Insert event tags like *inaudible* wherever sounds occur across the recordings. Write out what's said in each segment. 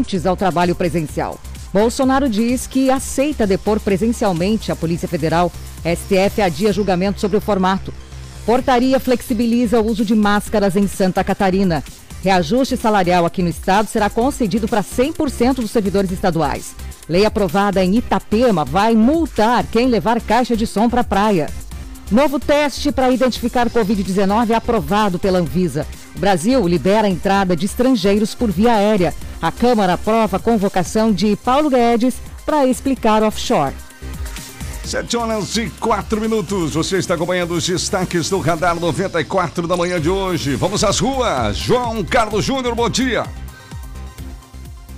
semelhantes ao trabalho presencial. Bolsonaro diz que aceita depor presencialmente a Polícia Federal. STF adia julgamento sobre o formato. Portaria flexibiliza o uso de máscaras em Santa Catarina. Reajuste salarial aqui no estado será concedido para 100% dos servidores estaduais. Lei aprovada em Itapema vai multar quem levar caixa de som para a praia. Novo teste para identificar Covid-19 é aprovado pela Anvisa. O Brasil libera a entrada de estrangeiros por via aérea. A Câmara aprova a convocação de Paulo Guedes para explicar offshore. Sete horas e quatro minutos. Você está acompanhando os destaques do Radar 94 da manhã de hoje. Vamos às ruas. João Carlos Júnior, bom dia.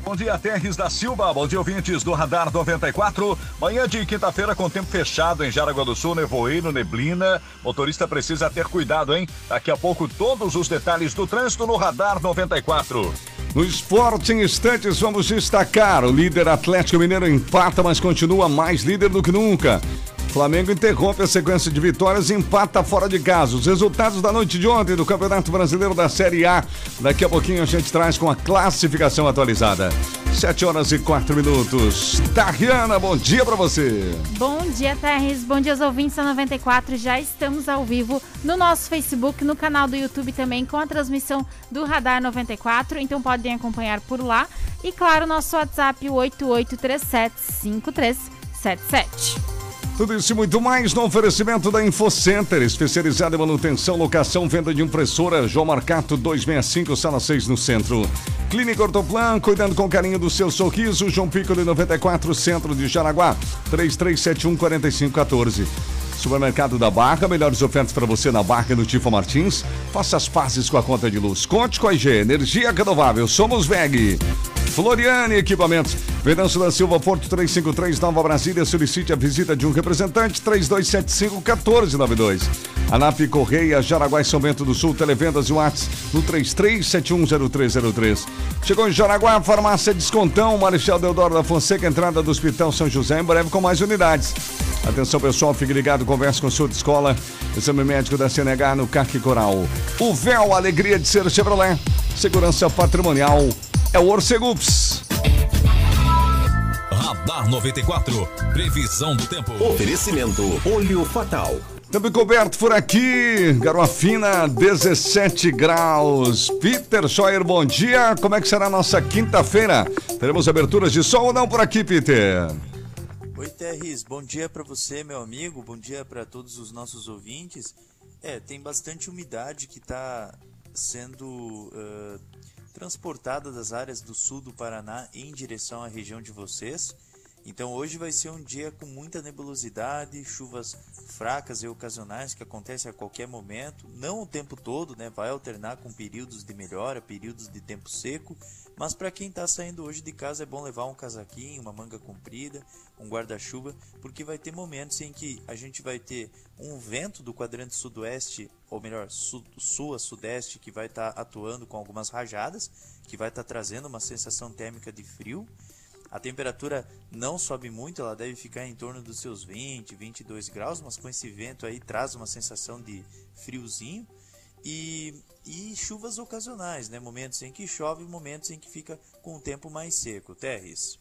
Bom dia, Terres da Silva. Bom dia, ouvintes do Radar 94. Manhã de quinta-feira com tempo fechado em Jaraguá do Sul, nevoeiro, neblina. Motorista precisa ter cuidado, hein? Daqui a pouco todos os detalhes do trânsito no Radar 94. No esporte, em instantes, vamos destacar. O líder Atlético Mineiro empata, mas continua mais líder do que nunca. Flamengo interrompe a sequência de vitórias e empata fora de casa. Os resultados da noite de ontem do Campeonato Brasileiro da Série A. Daqui a pouquinho a gente traz com a classificação atualizada. Sete horas e quatro minutos. Tariana, bom dia para você. Bom dia, Terres. Bom dia aos ouvintes da 94. Já estamos ao vivo no nosso Facebook, no canal do YouTube também, com a transmissão do Radar 94. Então podem acompanhar por lá. E claro, nosso WhatsApp 88375377. Tudo isso e muito mais no oferecimento da InfoCenter, especializada em manutenção, locação, venda de impressora, João Marcato 265, sala 6 no centro. Clínica Ortoplan, cuidando com carinho do seu sorriso, João Piccoli 94, centro de Jaraguá, 3371 4514. Supermercado da Barra, melhores ofertas para você na Barra no Tifa Martins. Faça as pazes com a conta de luz. Conte com a IG, energia renovável. Somos VEG. Floriane Equipamentos. Venâncio da Silva Porto 353 Nova Brasília. Solicite a visita de um representante 3275-1492. ANAP Correia, Jaraguá e São Bento do Sul. Televendas e Whats no 33710303. Chegou em Jaraguá, farmácia Descontão, Marechal Deodoro da Fonseca, entrada do Hospital São José, em breve com mais unidades. Atenção pessoal, fique ligado, converse com o senhor de escola. Exame médico da CNH no Carque Coral. O véu, alegria de ser Chevrolet. Segurança patrimonial é o Orcegups. Radar 94. Previsão do tempo. Oferecimento Olho Fatal. Tempo coberto por aqui, Garoafina, 17 graus. Peter Scheuer, bom dia. Como é que será a nossa quinta-feira? Teremos aberturas de sol ou não por aqui, Peter? Oi, Terris. Bom dia para você, meu amigo. Bom dia para todos os nossos ouvintes. É, tem bastante umidade que está sendo uh, transportada das áreas do sul do Paraná em direção à região de vocês. Então hoje vai ser um dia com muita nebulosidade, chuvas fracas e ocasionais que acontecem a qualquer momento, não o tempo todo, né? Vai alternar com períodos de melhora, períodos de tempo seco, mas para quem está saindo hoje de casa é bom levar um casaquinho, uma manga comprida, um guarda-chuva, porque vai ter momentos em que a gente vai ter um vento do quadrante sudoeste, ou melhor, sul, a sudeste, que vai estar tá atuando com algumas rajadas, que vai estar tá trazendo uma sensação térmica de frio. A temperatura não sobe muito, ela deve ficar em torno dos seus 20, 22 graus, mas com esse vento aí traz uma sensação de friozinho. E, e chuvas ocasionais, né? Momentos em que chove momentos em que fica com o tempo mais seco. Terres.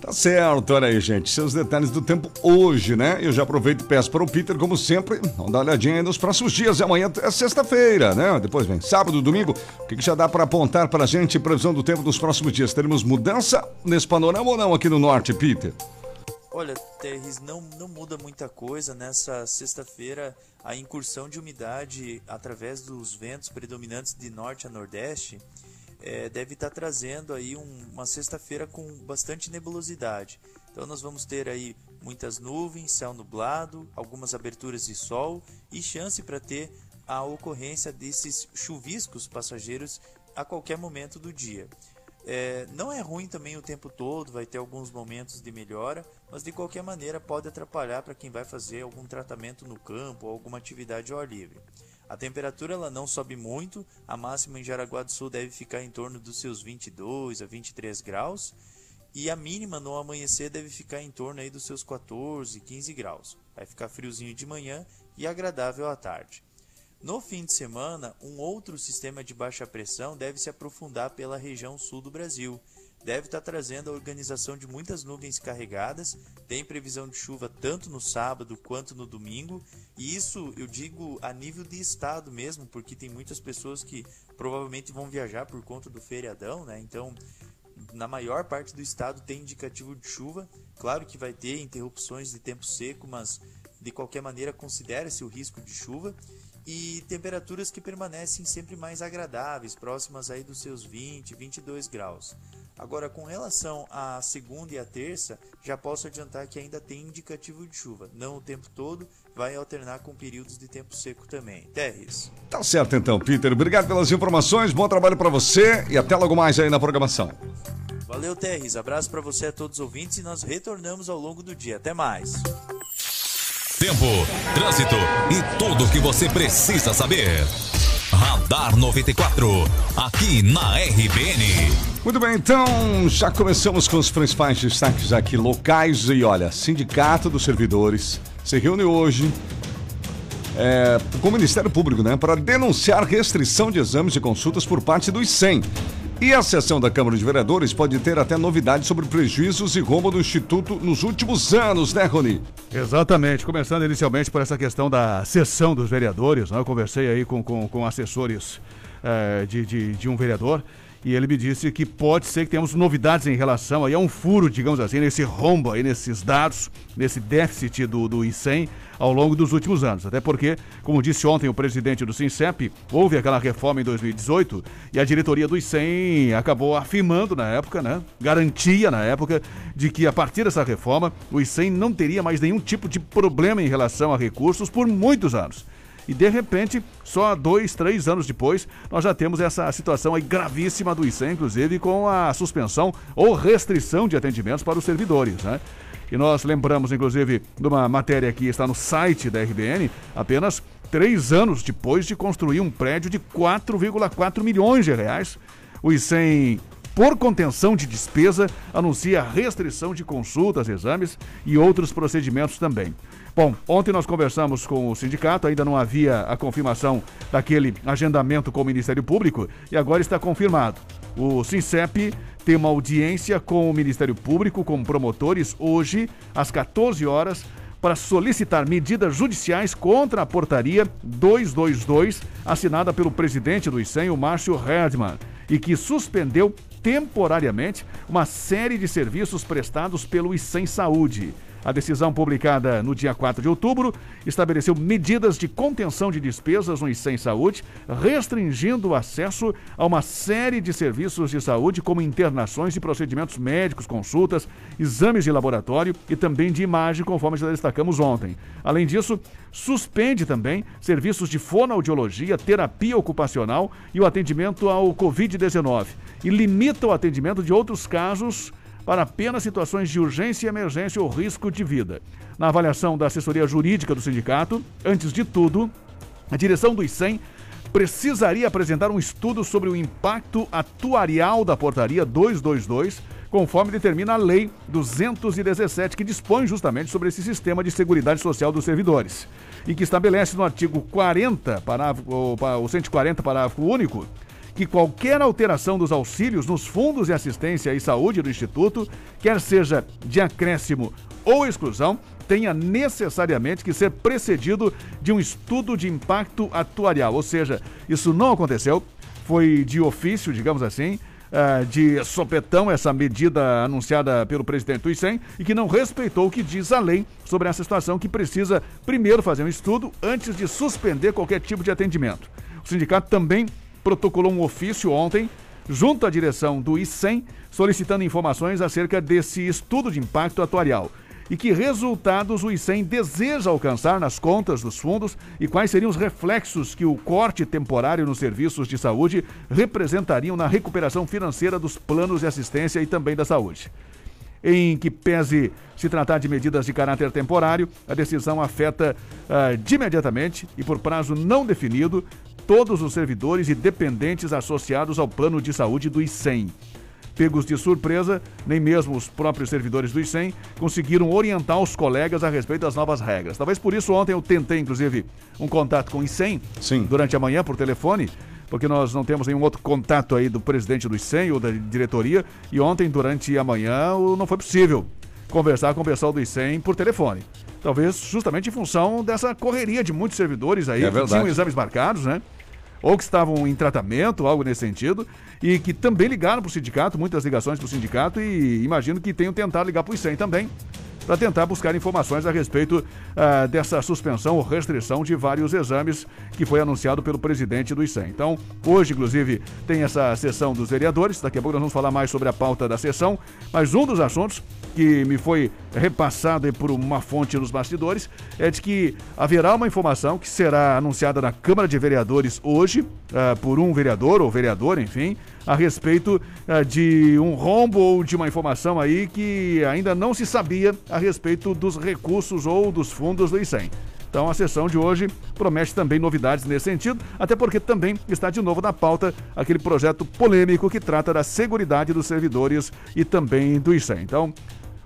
Tá certo, olha aí, gente. Seus detalhes do tempo hoje, né? Eu já aproveito e peço para o Peter, como sempre, dar uma olhadinha aí nos próximos dias. Amanhã é sexta-feira, né? Depois vem sábado, domingo. O que, que já dá para apontar para a gente? Previsão do tempo dos próximos dias. Teremos mudança nesse panorama ou não aqui no norte, Peter? Olha, Terres, não, não muda muita coisa. Nessa sexta-feira, a incursão de umidade através dos ventos predominantes de norte a nordeste é, deve estar tá trazendo aí um, uma sexta-feira com bastante nebulosidade. Então nós vamos ter aí muitas nuvens, céu nublado, algumas aberturas de sol e chance para ter a ocorrência desses chuviscos passageiros a qualquer momento do dia. É, não é ruim também o tempo todo, vai ter alguns momentos de melhora, mas de qualquer maneira pode atrapalhar para quem vai fazer algum tratamento no campo ou alguma atividade ao ar livre. A temperatura ela não sobe muito, a máxima em Jaraguá do Sul deve ficar em torno dos seus 22 a 23 graus e a mínima no amanhecer deve ficar em torno aí dos seus 14, 15 graus. Vai ficar friozinho de manhã e agradável à tarde. No fim de semana, um outro sistema de baixa pressão deve se aprofundar pela região sul do Brasil. deve estar trazendo a organização de muitas nuvens carregadas. Tem previsão de chuva tanto no sábado quanto no domingo. E isso eu digo a nível de estado mesmo, porque tem muitas pessoas que provavelmente vão viajar por conta do feriadão, né? Então, na maior parte do estado tem indicativo de chuva. Claro que vai ter interrupções de tempo seco, mas de qualquer maneira considera-se o risco de chuva e temperaturas que permanecem sempre mais agradáveis, próximas aí dos seus 20, 22 graus. Agora, com relação à segunda e à terça, já posso adiantar que ainda tem indicativo de chuva. Não o tempo todo, vai alternar com períodos de tempo seco também. Terres. Tá certo então, Peter. Obrigado pelas informações, bom trabalho para você e até logo mais aí na programação. Valeu, Terres. Abraço para você a todos os ouvintes e nós retornamos ao longo do dia. Até mais. Tempo, trânsito e tudo o que você precisa saber. Radar 94, aqui na RBN. Muito bem, então já começamos com os principais destaques aqui locais. E olha, Sindicato dos Servidores se reúne hoje é, com o Ministério Público, né, para denunciar restrição de exames e consultas por parte dos 100. E a sessão da Câmara de Vereadores pode ter até novidades sobre prejuízos e rombo do Instituto nos últimos anos, né, Rony? Exatamente. Começando inicialmente por essa questão da sessão dos vereadores, né? eu conversei aí com, com, com assessores é, de, de, de um vereador e ele me disse que pode ser que tenhamos novidades em relação aí a um furo, digamos assim, nesse rombo aí, nesses dados, nesse déficit do, do ICEM ao longo dos últimos anos. Até porque, como disse ontem o presidente do SINCEP, houve aquela reforma em 2018 e a diretoria do ICEM acabou afirmando na época, né, garantia na época, de que a partir dessa reforma o ICEM não teria mais nenhum tipo de problema em relação a recursos por muitos anos. E de repente, só dois, três anos depois, nós já temos essa situação aí gravíssima do ICEM, inclusive com a suspensão ou restrição de atendimentos para os servidores, né? E nós lembramos, inclusive, de uma matéria que está no site da RBN, apenas três anos depois de construir um prédio de 4,4 milhões de reais. O ICEM por contenção de despesa, anuncia restrição de consultas, exames e outros procedimentos também. Bom, ontem nós conversamos com o sindicato, ainda não havia a confirmação daquele agendamento com o Ministério Público e agora está confirmado. O SINCEP tem uma audiência com o Ministério Público, com promotores, hoje, às 14 horas, para solicitar medidas judiciais contra a portaria 222, assinada pelo presidente do ICEM, o Márcio Herdman, e que suspendeu temporariamente uma série de serviços prestados pelo ICEM Saúde. A decisão publicada no dia 4 de outubro estabeleceu medidas de contenção de despesas no ICEM Saúde, restringindo o acesso a uma série de serviços de saúde, como internações e procedimentos médicos, consultas, exames de laboratório e também de imagem, conforme já destacamos ontem. Além disso, suspende também serviços de fonoaudiologia, terapia ocupacional e o atendimento ao Covid-19 e limita o atendimento de outros casos para apenas situações de urgência e emergência ou risco de vida. Na avaliação da assessoria jurídica do sindicato, antes de tudo, a direção do ICEM precisaria apresentar um estudo sobre o impacto atuarial da portaria 222, conforme determina a lei 217, que dispõe justamente sobre esse sistema de seguridade social dos servidores e que estabelece no artigo 40, parágrafo, o 140, parágrafo único, que qualquer alteração dos auxílios nos fundos de assistência e saúde do Instituto, quer seja de acréscimo ou exclusão, tenha necessariamente que ser precedido de um estudo de impacto atuarial. Ou seja, isso não aconteceu, foi de ofício, digamos assim, eh, de sopetão essa medida anunciada pelo presidente do ICEM e que não respeitou o que diz a lei sobre essa situação, que precisa primeiro fazer um estudo antes de suspender qualquer tipo de atendimento. O sindicato também protocolou um ofício ontem junto à direção do ICEM solicitando informações acerca desse estudo de impacto atuarial e que resultados o ICEM deseja alcançar nas contas dos fundos e quais seriam os reflexos que o corte temporário nos serviços de saúde representariam na recuperação financeira dos planos de assistência e também da saúde. Em que pese se tratar de medidas de caráter temporário, a decisão afeta uh, de imediatamente e por prazo não definido todos os servidores e dependentes associados ao plano de saúde do ICEM. Pegos de surpresa, nem mesmo os próprios servidores do ICEM conseguiram orientar os colegas a respeito das novas regras. Talvez por isso ontem eu tentei, inclusive, um contato com o ICEM Sim. durante a manhã por telefone, porque nós não temos nenhum outro contato aí do presidente do ICEM ou da diretoria, e ontem, durante a manhã, não foi possível conversar com o pessoal do ICEM por telefone. Talvez justamente em função dessa correria de muitos servidores aí É que tinham exames marcados, né? Ou que estavam em tratamento, algo nesse sentido, e que também ligaram para o sindicato, muitas ligações para o sindicato, e imagino que tenham tentado ligar para o ICEM também, para tentar buscar informações a respeito ah, dessa suspensão ou restrição de vários exames que foi anunciado pelo presidente do ICEM. Então, hoje, inclusive, tem essa sessão dos vereadores, daqui a pouco nós vamos falar mais sobre a pauta da sessão, mas um dos assuntos que me foi repassado por uma fonte nos bastidores é de que haverá uma informação que será anunciada na Câmara de Vereadores hoje, ah, por um vereador ou vereadora, enfim, a respeito ah, de um rombo ou de uma informação aí que ainda não se sabia a respeito dos recursos ou dos fundos do ICEM. Então a sessão de hoje promete também novidades nesse sentido, até porque também está de novo na pauta aquele projeto polêmico que trata da seguridade dos servidores e também do ICEM. Então,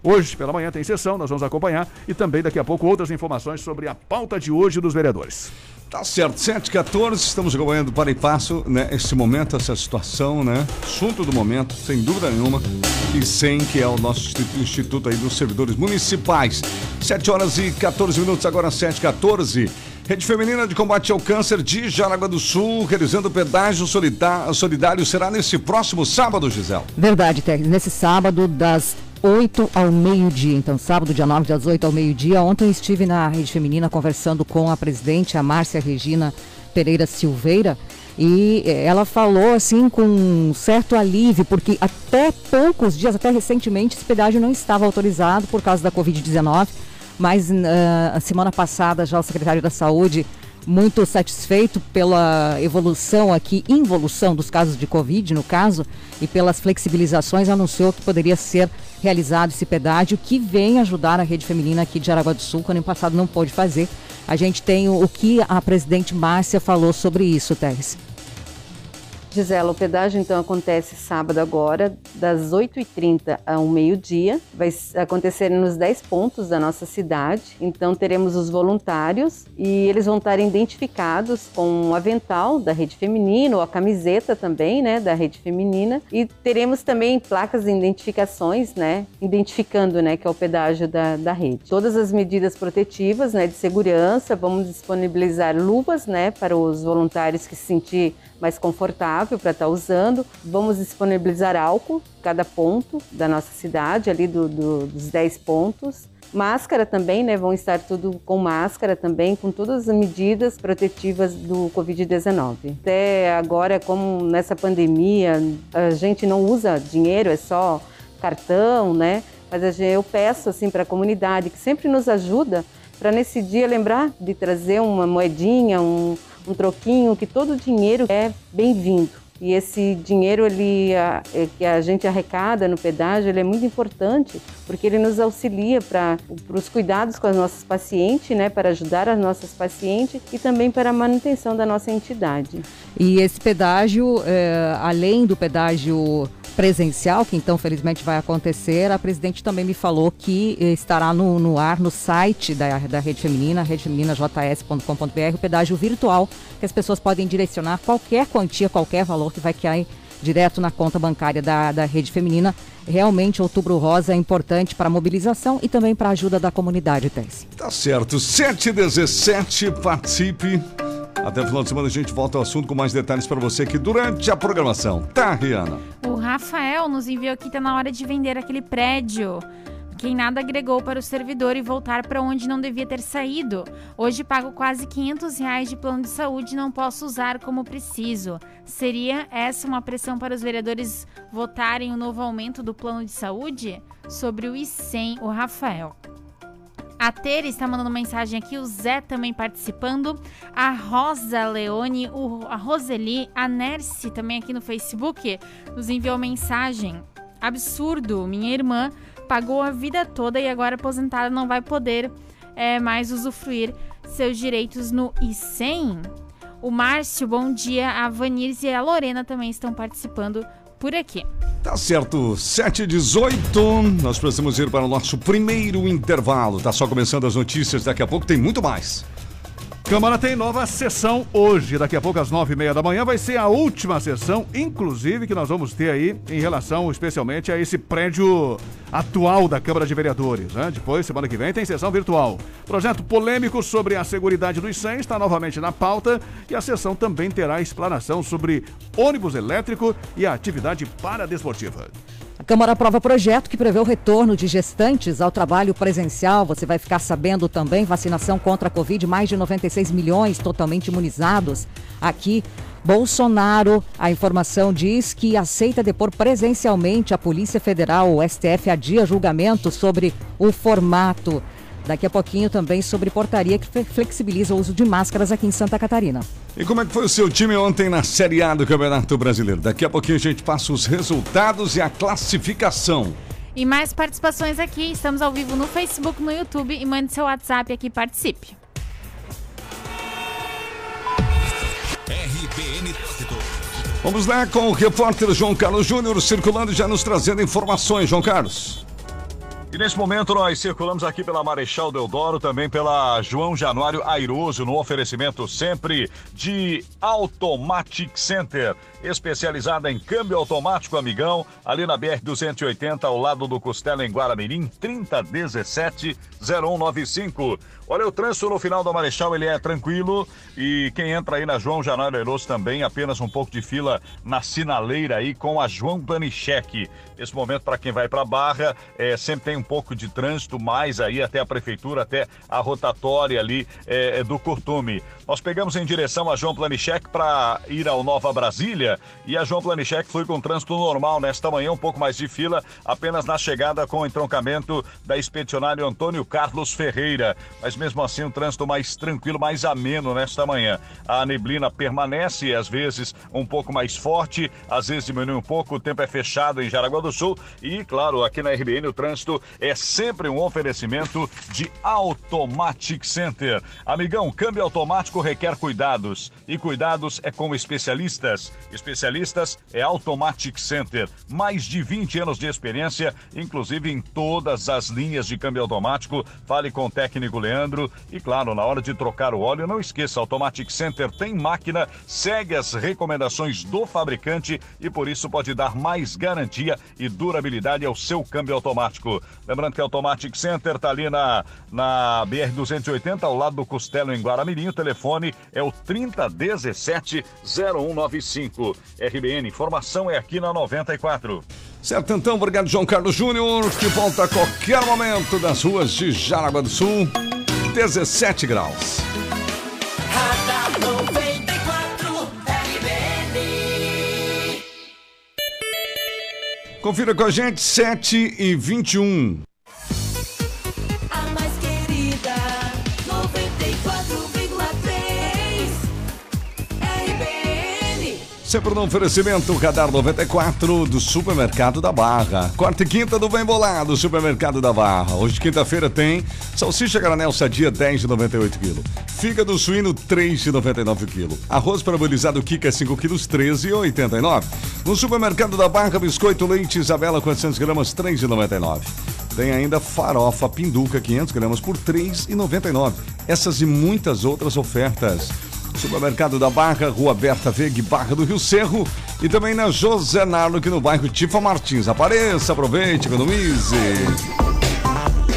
hoje pela manhã tem sessão, nós vamos acompanhar e também daqui a pouco outras informações sobre a pauta de hoje dos vereadores. Tá certo, 7h14, estamos acompanhando para e passo, né? Esse momento, essa situação, né? Assunto do momento, sem dúvida nenhuma. E sem que é o nosso instituto, aí dos servidores municipais. 7 horas e 14 minutos, agora 7h14. Rede Feminina de Combate ao Câncer de Jaraguá do Sul, realizando pedágio solidá- solidário, será nesse próximo sábado, Gisele. Verdade, Teres. Nesse sábado, das 8 ao meio-dia. Então, sábado, dia 9, das 8 ao meio-dia. Ontem estive na Rede Feminina conversando com a presidente, a Márcia Regina Pereira Silveira. E eh, ela falou assim com um certo alívio, porque até poucos dias, até recentemente, esse pedágio não estava autorizado por causa da Covid-19. Mas a semana passada já o secretário da Saúde muito satisfeito pela evolução aqui, involução dos casos de Covid, no caso, e pelas flexibilizações, anunciou que poderia ser realizado esse pedágio que vem ajudar a rede feminina aqui de Aragua do Sul, que ano passado não pôde fazer. A gente tem o, o que a presidente Márcia falou sobre isso, Teres. Gisela, o pedágio então acontece sábado agora, das 8h30 ao meio-dia. Vai acontecer nos 10 pontos da nossa cidade. Então teremos os voluntários e eles vão estar identificados com o avental da rede feminina ou a camiseta também, né, da rede feminina. E teremos também placas de identificações, né, identificando, né, que é o pedágio da, da rede. Todas as medidas protetivas, né, de segurança, vamos disponibilizar luvas, né, para os voluntários que se sentir mais confortável para estar usando. Vamos disponibilizar álcool cada ponto da nossa cidade, ali do, do- dos 10 pontos. Máscara também, né? Vão estar tudo com máscara também, com todas as medidas protetivas do Covid-19. Até agora, como nessa pandemia, a gente não usa dinheiro, é só cartão, né? Mas eu peço assim para a comunidade que sempre nos ajuda para nesse dia lembrar de trazer uma moedinha, um, um troquinho, que todo dinheiro é bem-vindo. E esse dinheiro ele, a- é, que a gente arrecada no pedágio, ele é muito importante, porque ele nos auxilia para os cuidados com as nossas pacientes, né, para ajudar as nossas pacientes e também para a manutenção da nossa entidade. E esse pedágio, eh, além do pedágio presencial, que então felizmente vai acontecer, a presidente também me falou que eh, estará no, no ar no site da, da Rede Feminina, redefeminina.js.com.br, o pedágio virtual, que as pessoas podem direcionar qualquer quantia, qualquer valor que vai cair direto na conta bancária da, da Rede Feminina. Realmente, Outubro Rosa é importante para a mobilização e também para a ajuda da comunidade, Tess. Tá certo, 717, participe. Até o final de semana a gente volta ao assunto com mais detalhes para você aqui durante a programação. Tá, Rihanna? O Rafael nos enviou aqui, tá na hora de vender aquele prédio. Quem nada agregou para o servidor e voltar para onde não devia ter saído. Hoje pago quase 500 reais de plano de saúde e não posso usar como preciso. Seria essa uma pressão para os vereadores votarem o novo aumento do plano de saúde? Sobre o ICEM, o Rafael. A Tere está mandando mensagem aqui, o Zé também participando, a Rosa Leone, o, a Roseli, a Nerce também aqui no Facebook nos enviou mensagem. Absurdo, minha irmã pagou a vida toda e agora aposentada não vai poder é, mais usufruir seus direitos no ICEM. O Márcio, bom dia, a Vanirce e a Lorena também estão participando por aqui. Tá certo, 718. Nós precisamos ir para o nosso primeiro intervalo. Tá só começando as notícias, daqui a pouco tem muito mais. Câmara tem nova sessão hoje. Daqui a pouco, às nove e meia da manhã, vai ser a última sessão, inclusive, que nós vamos ter aí em relação especialmente a esse prédio atual da Câmara de Vereadores. Né? Depois, semana que vem, tem sessão virtual. Projeto polêmico sobre a segurança dos 100 está novamente na pauta e a sessão também terá explanação sobre ônibus elétrico e a atividade paradesportiva. Câmara aprova projeto que prevê o retorno de gestantes ao trabalho presencial. Você vai ficar sabendo também vacinação contra a Covid, mais de 96 milhões totalmente imunizados. Aqui, Bolsonaro, a informação diz que aceita depor presencialmente a Polícia Federal. O STF adia julgamento sobre o formato. Daqui a pouquinho também sobre portaria que flexibiliza o uso de máscaras aqui em Santa Catarina. E como é que foi o seu time ontem na Série A do Campeonato Brasileiro? Daqui a pouquinho a gente passa os resultados e a classificação. E mais participações aqui. Estamos ao vivo no Facebook, no YouTube e mande seu WhatsApp aqui participe. RBN Vamos lá com o repórter João Carlos Júnior circulando e já nos trazendo informações. João Carlos. E nesse momento nós circulamos aqui pela Marechal Deodoro, também pela João Januário Airoso, no oferecimento sempre de Automatic Center, especializada em câmbio automático, amigão, ali na BR-280, ao lado do Costela, em Guaramirim, 3017-0195. Olha, o trânsito no final da Marechal, ele é tranquilo e quem entra aí na João Januário Airoso também, apenas um pouco de fila na sinaleira aí com a João Banichek. Esse momento, para quem vai para Barra, é, sempre tem um pouco de trânsito mais aí até a prefeitura, até a rotatória ali é, é do Curtume. Nós pegamos em direção a João Planichek para ir ao Nova Brasília e a João Planichek foi com trânsito normal nesta manhã, um pouco mais de fila, apenas na chegada com o entroncamento da expedicionário Antônio Carlos Ferreira. Mas mesmo assim um trânsito mais tranquilo, mais ameno nesta manhã. A neblina permanece, às vezes um pouco mais forte, às vezes diminui um pouco, o tempo é fechado em Jaraguá do Sul e, claro, aqui na RBN o trânsito é sempre um oferecimento de Automatic Center. Amigão, câmbio automático requer cuidados e cuidados é com especialistas. Especialistas é Automatic Center. Mais de 20 anos de experiência, inclusive em todas as linhas de câmbio automático. Fale com o técnico Leandro. E claro, na hora de trocar o óleo, não esqueça, Automatic Center tem máquina, segue as recomendações do fabricante e por isso pode dar mais garantia e durabilidade ao seu câmbio automático. Lembrando que Automatic Center está ali na, na BR-280, ao lado do Costelo em Guaramirim. O telefone é o 3017-0195. RBN, informação é aqui na 94. Certo, então, obrigado, João Carlos Júnior, que volta a qualquer momento das ruas de Jaraguá do Sul. 17 graus. Confira com a gente, 7 e 21. Sempre no oferecimento Radar 94 do Supermercado da Barra. Quarta e quinta do Bem Bolado, Supermercado da Barra. Hoje, quinta-feira, tem salsicha granel sadia 10,98 kg. Fígado suíno 3,99 kg. Arroz parabolizado Kika 5 kg 13,89. No Supermercado da Barra, biscoito leite Isabela 400 gramas 3,99. Tem ainda farofa pinduca 500 gramas por 3,99. Essas e muitas outras ofertas. Supermercado da Barra, Rua Berta Vegue, Barra do Rio Cerro. E também na José Narlo, aqui no bairro Tifa Martins. Apareça, aproveite, economize.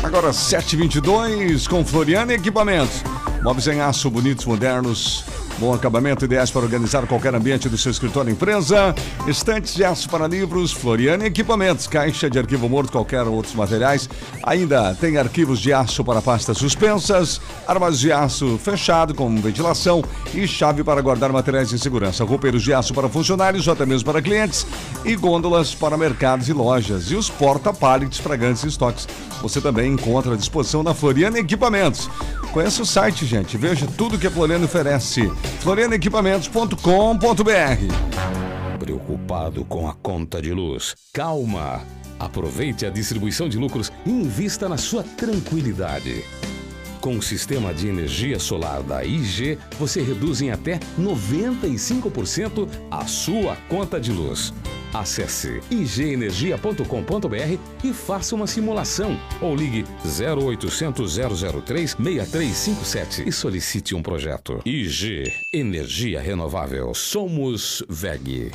Agora 722 com Floriano Equipamentos. Móveis em aço, bonitos, modernos Bom acabamento, ideais para organizar qualquer ambiente do seu escritório empresa. Estantes de aço para livros, Floriane Equipamentos, caixa de arquivo morto, qualquer outros materiais. Ainda tem arquivos de aço para pastas suspensas, armas de aço fechado com ventilação e chave para guardar materiais em segurança. Roupeiros de aço para funcionários ou até mesmo para clientes e gôndolas para mercados e lojas. E os porta-pallets para grandes estoques. Você também encontra à disposição na Floriane Equipamentos. Conheça o site, gente. Veja tudo que a Floriane oferece florianequipamentos.com.br. Preocupado com a conta de luz? Calma! Aproveite a distribuição de lucros e invista na sua tranquilidade. Com o sistema de energia solar da IG, você reduz em até 95% a sua conta de luz. Acesse igenergia.com.br e faça uma simulação ou ligue 0800 003 6357 e solicite um projeto. IG Energia Renovável. Somos VEG.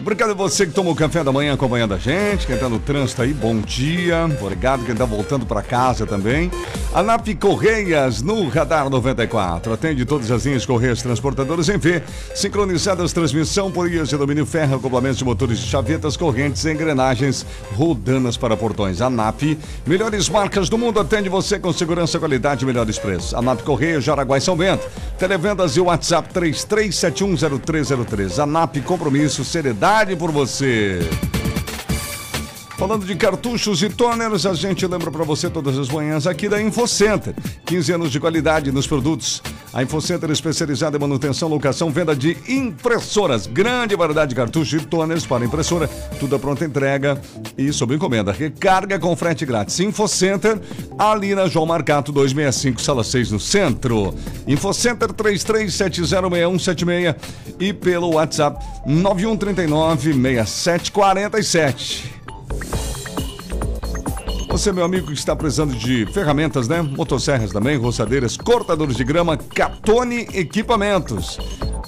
Obrigado a você que tomou o café da manhã acompanhando a gente, quem tá no trânsito aí, bom dia. Obrigado quem tá voltando para casa também. A NAP Correias no Radar 94. Atende todas as linhas Correias Transportadoras em V, sincronizadas transmissão por ias de domínio ferro, acoplamentos de motores chavetas, correntes, engrenagens, rodanas para portões. A NAP, melhores marcas do mundo, atende você com segurança, qualidade e melhores preços. A NAP Correias, Jaraguá e São Bento. Televendas e WhatsApp 33710303. A NAP, compromisso, seriedade por você. Falando de cartuchos e toners, a gente lembra para você todas as manhãs aqui da InfoCenter. 15 anos de qualidade nos produtos. A InfoCenter especializada em manutenção, locação, venda de impressoras. Grande variedade de cartuchos e toners para impressora. Tudo a pronta entrega e sob encomenda. Recarga com frete grátis. InfoCenter, ali na João Marcato 265, sala 6 no centro. InfoCenter 33706176 e pelo WhatsApp 9139 6747. Você, meu amigo, que está precisando de ferramentas, né? Motosserras também, roçadeiras, cortadores de grama, Catone Equipamentos.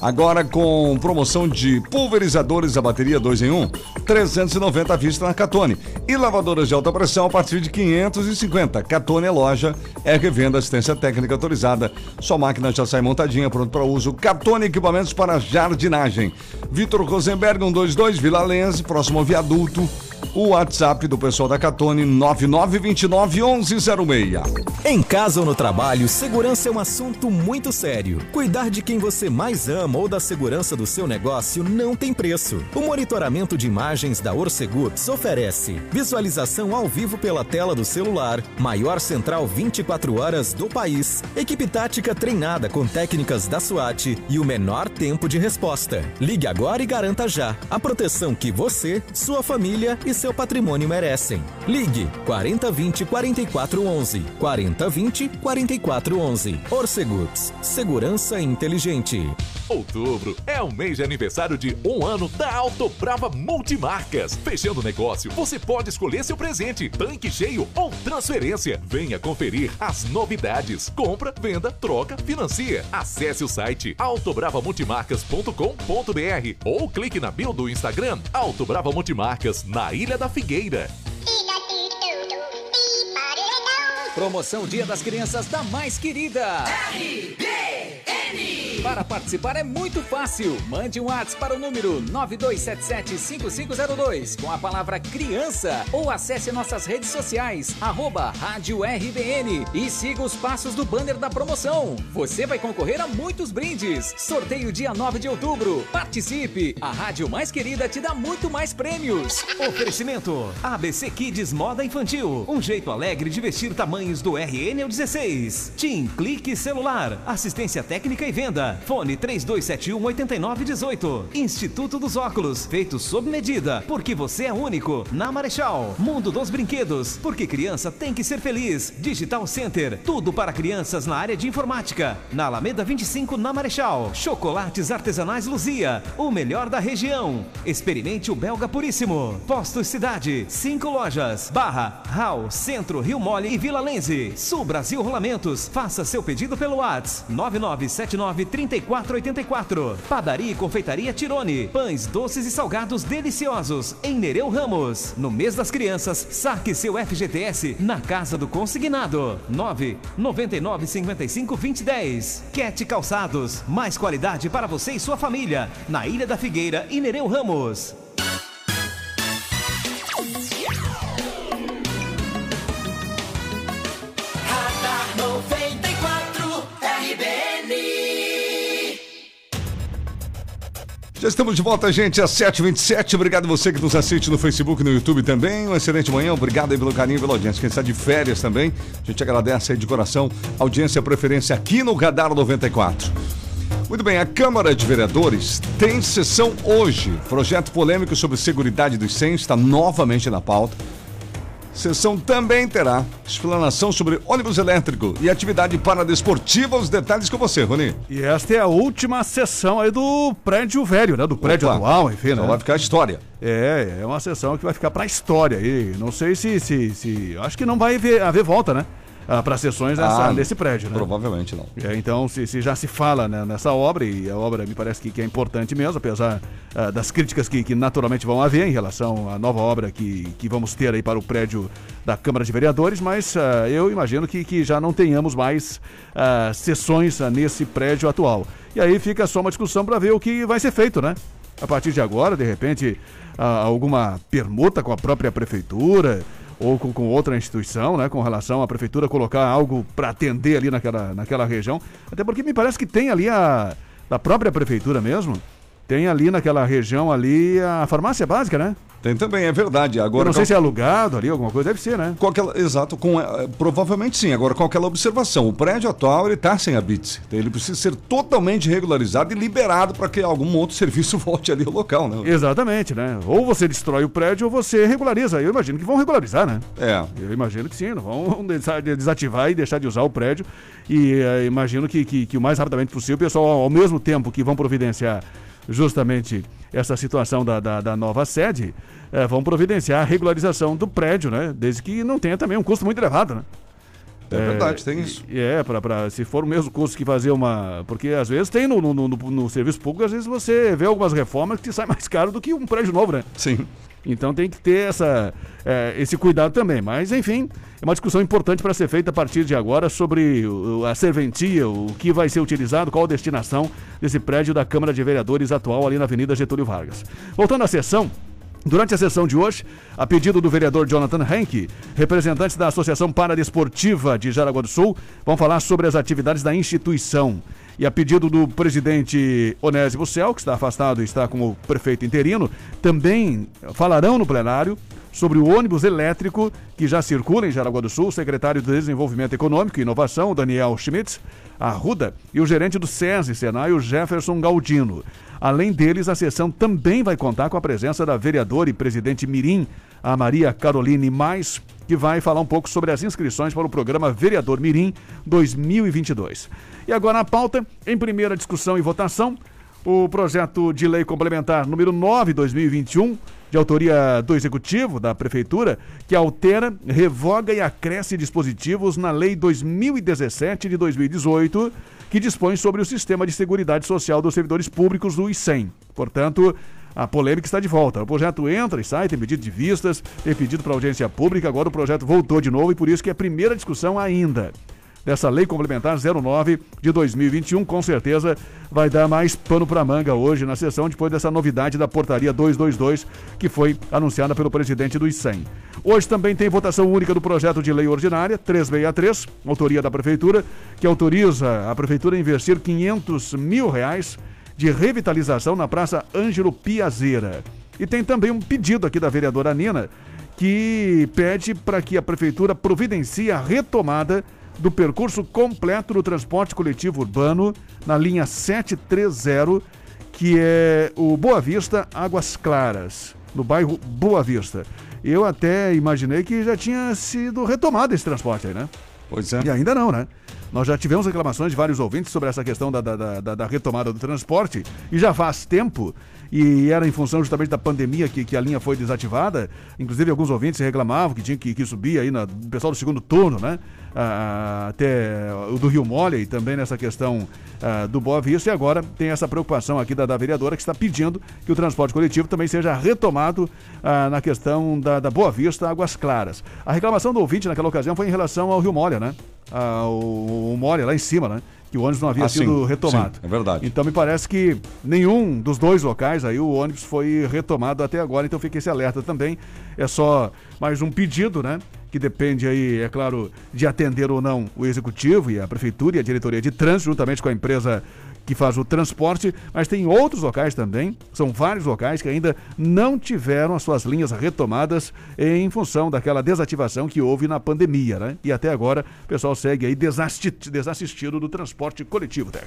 Agora com promoção de pulverizadores a bateria 2 em 1, 390 à vista na Catone. E lavadoras de alta pressão a partir de 550. Catone é loja, é revenda, assistência técnica autorizada. Sua máquina já sai montadinha, pronto para uso. Catone Equipamentos para jardinagem. Vitor Rosenberg, 122, Vila Lense, próximo ao viaduto o WhatsApp do pessoal da Catone 9929 1106. Em casa ou no trabalho, segurança é um assunto muito sério. Cuidar de quem você mais ama ou da segurança do seu negócio não tem preço. O monitoramento de imagens da Orcegups oferece visualização ao vivo pela tela do celular, maior central 24 horas do país, equipe tática treinada com técnicas da SWAT e o menor tempo de resposta. Ligue agora e garanta já a proteção que você, sua família e seu patrimônio merecem. Ligue 4020 4411 4020 4411. Orcegups, segurança inteligente. Outubro é o mês de aniversário de um ano da Auto Brava Multimarcas. Fechando o negócio, você pode escolher seu presente, tanque cheio ou transferência. Venha conferir as novidades. Compra, venda, troca, financia. Acesse o site autobravamultimarcas.com.br ou clique na bio do Instagram Auto Brava Multimarcas na Ilha da Figueira. Promoção Dia das Crianças da Mais Querida. RBN. Para participar é muito fácil. Mande um WhatsApp para o número 92775502 com a palavra criança ou acesse nossas redes sociais, arroba Rádio RBN e siga os passos do banner da promoção. Você vai concorrer a muitos brindes. Sorteio dia 9 de outubro. Participe. A Rádio Mais Querida te dá muito mais prêmios. Oferecimento ABC Kids Moda Infantil. Um jeito alegre de vestir tamanhos do RN ao 16. Tim Clique Celular. Assistência técnica e venda. Fone 3271-8918. Instituto dos Óculos. Feito sob medida. Porque você é único. Na Marechal. Mundo dos Brinquedos. Porque criança tem que ser feliz. Digital Center. Tudo para crianças na área de informática. Na Alameda 25, na Marechal. Chocolates artesanais Luzia. O melhor da região. Experimente o Belga Puríssimo. Postos Cidade. Cinco lojas. Barra, Hall, Centro, Rio Mole e Vila Lense. Sul Brasil Rolamentos. Faça seu pedido pelo WhatsApp 9979 3484. Padaria e Confeitaria Tirone. Pães doces e salgados deliciosos. Em Nereu Ramos. No mês das crianças, saque seu FGTS na Casa do Consignado. 9 99 55 2010. Cat Calçados. Mais qualidade para você e sua família. Na Ilha da Figueira e Nereu Ramos. Já estamos de volta, gente, às 7h27. Obrigado você que nos assiste no Facebook e no YouTube também. Uma excelente manhã. Obrigado aí pelo carinho e pela audiência. Quem está de férias também, a gente agradece aí de coração a audiência a preferência aqui no Radar 94. Muito bem, a Câmara de Vereadores tem sessão hoje. Projeto polêmico sobre seguridade dos 100 está novamente na pauta. Sessão também terá explanação sobre ônibus elétrico e atividade paradesportiva. Os detalhes com você, Rony. E esta é a última sessão aí do prédio velho, né? Do prédio Opa, atual, enfim, Então né? vai ficar a história. É, é uma sessão que vai ficar pra história aí. Não sei se. se, se acho que não vai haver, haver volta, né? Ah, para sessões nessa, Ah, nesse prédio, né? Provavelmente não. É, então, se, se já se fala né, nessa obra, e a obra me parece que, que é importante mesmo, apesar ah, das críticas que, que naturalmente vão haver em relação à nova obra que, que vamos ter aí para o prédio da Câmara de Vereadores, mas ah, eu imagino que, que já não tenhamos mais sessões nesse prédio atual. E aí fica só uma discussão para ver o que vai ser feito, né? A partir de agora, de repente, alguma permuta com a própria prefeitura ou com, com outra instituição, né, com relação à prefeitura colocar algo para atender ali naquela, naquela região. Até porque me parece que tem ali a da própria prefeitura mesmo, tem ali naquela região ali a farmácia básica, né? Tem também, é verdade. Agora, Eu não sei com- se é alugado ali, alguma coisa, deve ser, né? aquela- exato, com, eh, provavelmente sim. Agora, com aquela observação, o prédio atual ele está sem a BITS. Então, ele precisa ser totalmente regularizado e liberado para que algum outro *laughs* serviço volte ali ao local, né? Exatamente, né? Ou você destrói o prédio ou você regulariza. Eu imagino que vão regularizar, né? É. Eu imagino que sim, não vão *laughs* desa- desativar e deixar de usar o prédio. E eh, imagino que, que, que o mais rapidamente possível, o pessoal, ao mesmo tempo que vão providenciar justamente essa situação da, da, da nova sede, eh, vão providenciar a regularização do prédio, né? Desde que não tenha também um custo muito elevado, né? É verdade, tem isso. E É, pra, pra, se for o mesmo custo que fazer uma. Porque às vezes tem no, no, no, no serviço público, às vezes você vê algumas reformas que te sai *laughs* mais caro do que um prédio novo, né? Sim. Então tem que ter essa, eh, esse cuidado também. Mas, enfim, é uma discussão importante para ser feita a partir de agora sobre a serventia, o que vai ser utilizado, qual a destinação desse prédio da Câmara de Vereadores atual ali na Avenida Getúlio Vargas. Voltando à sessão. Durante a sessão de hoje, a pedido do vereador Jonathan Henke, representantes da Associação Paradesportiva de Jaraguá do Sul vão falar sobre as atividades da instituição. E a pedido do presidente Onésimo Cel, que está afastado e está como prefeito interino, também falarão no plenário sobre o ônibus elétrico que já circula em Jaraguá do Sul, o secretário de Desenvolvimento Econômico e Inovação, Daniel Schmitz, Arruda, e o gerente do SESI Senai, o Jefferson Galdino. Além deles, a sessão também vai contar com a presença da vereadora e presidente Mirim, a Maria Caroline Mais, que vai falar um pouco sobre as inscrições para o programa Vereador Mirim 2022. E agora na pauta, em primeira discussão e votação, o projeto de lei complementar número 9 2021, de autoria do Executivo da Prefeitura, que altera, revoga e acresce dispositivos na Lei 2017 de 2018, que dispõe sobre o sistema de seguridade social dos servidores públicos do ICEM. Portanto, a polêmica está de volta. O projeto entra e sai, tem pedido de vistas, tem pedido para audiência pública, agora o projeto voltou de novo e por isso que é a primeira discussão ainda dessa Lei Complementar 09 de 2021. Com certeza vai dar mais pano para manga hoje na sessão, depois dessa novidade da Portaria 222, que foi anunciada pelo presidente do ICEM. Hoje também tem votação única do projeto de lei ordinária 363, autoria da Prefeitura, que autoriza a Prefeitura a investir 500 mil reais de revitalização na Praça Ângelo Piazeira. E tem também um pedido aqui da vereadora Nina, que pede para que a Prefeitura providencie a retomada do percurso completo do transporte coletivo urbano na linha 730, que é o Boa Vista Águas Claras, no bairro Boa Vista. Eu até imaginei que já tinha sido retomado esse transporte aí, né? Pois é. E ainda não, né? Nós já tivemos reclamações de vários ouvintes sobre essa questão da, da, da- da- da retomada do transporte e já faz tempo. E era em função justamente da pandemia que, que a linha foi desativada. Inclusive, alguns ouvintes reclamavam que tinha que, que subir aí na, o pessoal do segundo turno, né? Ah, até o do Rio Mole e também nessa questão ah, do Boa Vista. E agora tem essa preocupação aqui da, da vereadora que está pedindo que o transporte coletivo também seja retomado ah, na questão da, da Boa Vista Águas Claras. A reclamação do ouvinte naquela ocasião foi em relação ao Rio Molha, né? Ah, o, o Molha lá em cima, né? Que o ônibus não havia Ah, sido sim, retomado. sim, é verdade. Então me parece que nenhum dos dois locais aí o ônibus foi retomado até agora, então fica esse alerta também. É só mais um pedido, né? Que depende aí, é claro, de atender ou não o executivo e a prefeitura e a diretoria de trânsito, juntamente com a empresa que faz o transporte, mas tem outros locais também, são vários locais que ainda não tiveram as suas linhas retomadas em função daquela desativação que houve na pandemia, né? E até agora o pessoal segue aí desassisti- desassistido do transporte coletivo, Tex.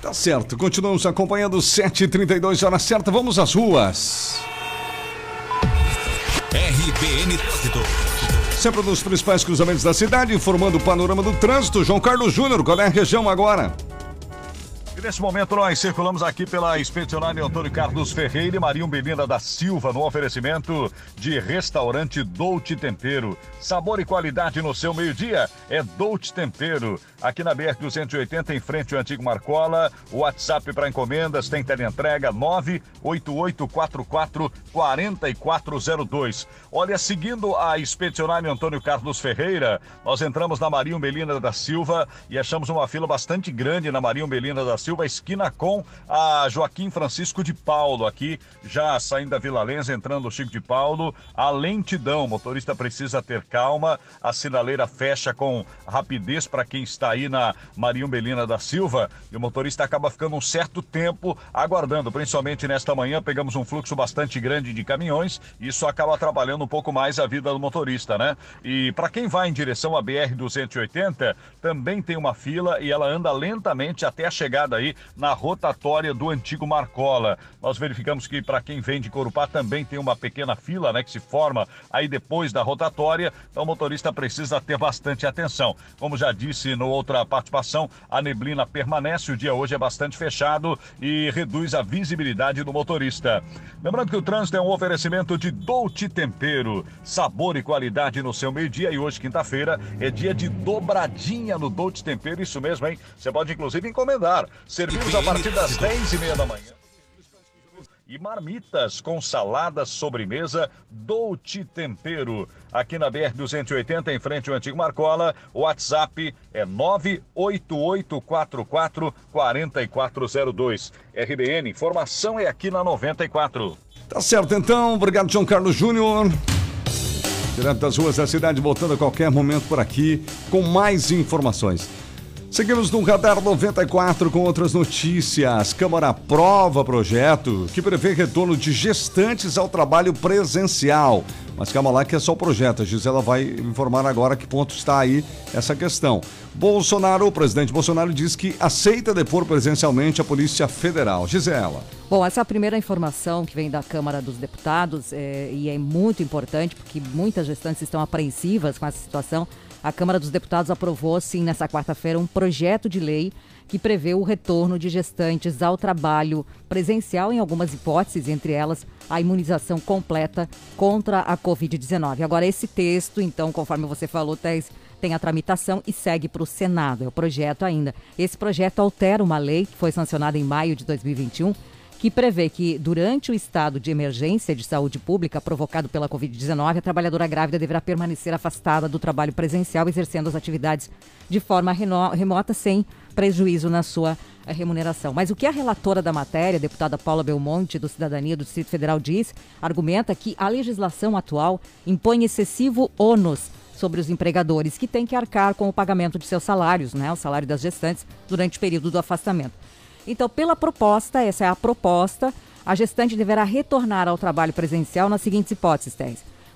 Tá certo, continuamos acompanhando 7h32, hora certa, vamos às ruas. RBN Trânsito. Sempre nos principais cruzamentos da cidade, informando o panorama do trânsito. João Carlos Júnior, qual é a região agora? E nesse momento nós circulamos aqui pela expedicionária Antônio Carlos Ferreira e Marinho Belinda da Silva no oferecimento de restaurante Dolce Tempero. Sabor e qualidade no seu meio-dia é Dolce Tempero. Aqui na BR 280 em frente ao antigo Marcola. O WhatsApp para encomendas tem teleentrega 98844 4402. Olha, seguindo a expedicionária Antônio Carlos Ferreira, nós entramos na Marinho Belinda da Silva e achamos uma fila bastante grande na Marinho Belinda da Silva, esquina com a Joaquim Francisco de Paulo, aqui já saindo da Vila Lenza, entrando o Chico de Paulo, a lentidão, o motorista precisa ter calma, a sinaleira fecha com rapidez para quem está aí na Marinho Belina da Silva e o motorista acaba ficando um certo tempo aguardando, principalmente nesta manhã, pegamos um fluxo bastante grande de caminhões, e isso acaba atrapalhando um pouco mais a vida do motorista, né? E para quem vai em direção à BR 280, também tem uma fila e ela anda lentamente até a chegada aí na rotatória do antigo Marcola. Nós verificamos que para quem vem de Corupá também tem uma pequena fila, né, que se forma aí depois da rotatória. Então o motorista precisa ter bastante atenção. Como já disse no outra participação, a neblina permanece, o dia hoje é bastante fechado e reduz a visibilidade do motorista. Lembrando que o trânsito é um oferecimento de Dolce Tempero, sabor e qualidade no seu meio-dia e hoje quinta-feira é dia de dobradinha no Dolce Tempero, isso mesmo, hein? Você pode inclusive encomendar. Servimos a partir das 10 e meia da manhã. E marmitas com salada, sobremesa, Dolce Tempero. Aqui na BR-280, em frente ao antigo Marcola, o WhatsApp é 98844-4402. RBN, informação é aqui na 94. Tá certo então, obrigado João Carlos Júnior. Direto das ruas da cidade, voltando a qualquer momento por aqui com mais informações. Seguimos no Radar 94 com outras notícias. Câmara aprova projeto que prevê retorno de gestantes ao trabalho presencial. Mas calma lá que é só o projeto. A Gisela vai informar agora que ponto está aí essa questão. Bolsonaro, o presidente Bolsonaro diz que aceita depor presencialmente a Polícia Federal. Gisela. Bom, essa é a primeira informação que vem da Câmara dos Deputados é, e é muito importante porque muitas gestantes estão apreensivas com essa situação. A Câmara dos Deputados aprovou, sim, nessa quarta-feira, um projeto de lei que prevê o retorno de gestantes ao trabalho presencial em algumas hipóteses, entre elas a imunização completa contra a Covid-19. Agora, esse texto, então, conforme você falou, Thés, tem a tramitação e segue para o Senado. É o projeto ainda. Esse projeto altera uma lei que foi sancionada em maio de 2021 que prevê que, durante o estado de emergência de saúde pública provocado pela Covid-19, a trabalhadora grávida deverá permanecer afastada do trabalho presencial, exercendo as atividades de forma remota, sem prejuízo na sua eh, remuneração. Mas o que a relatora da matéria, deputada Paula Belmonte, do Cidadania do Distrito Federal, diz, argumenta que a legislação atual impõe excessivo ônus sobre os empregadores, que têm que arcar com o pagamento de seus salários, né, o salário das gestantes, durante o período do afastamento. Então, pela proposta, essa é a proposta, a gestante deverá retornar ao trabalho presencial nas seguintes hipóteses.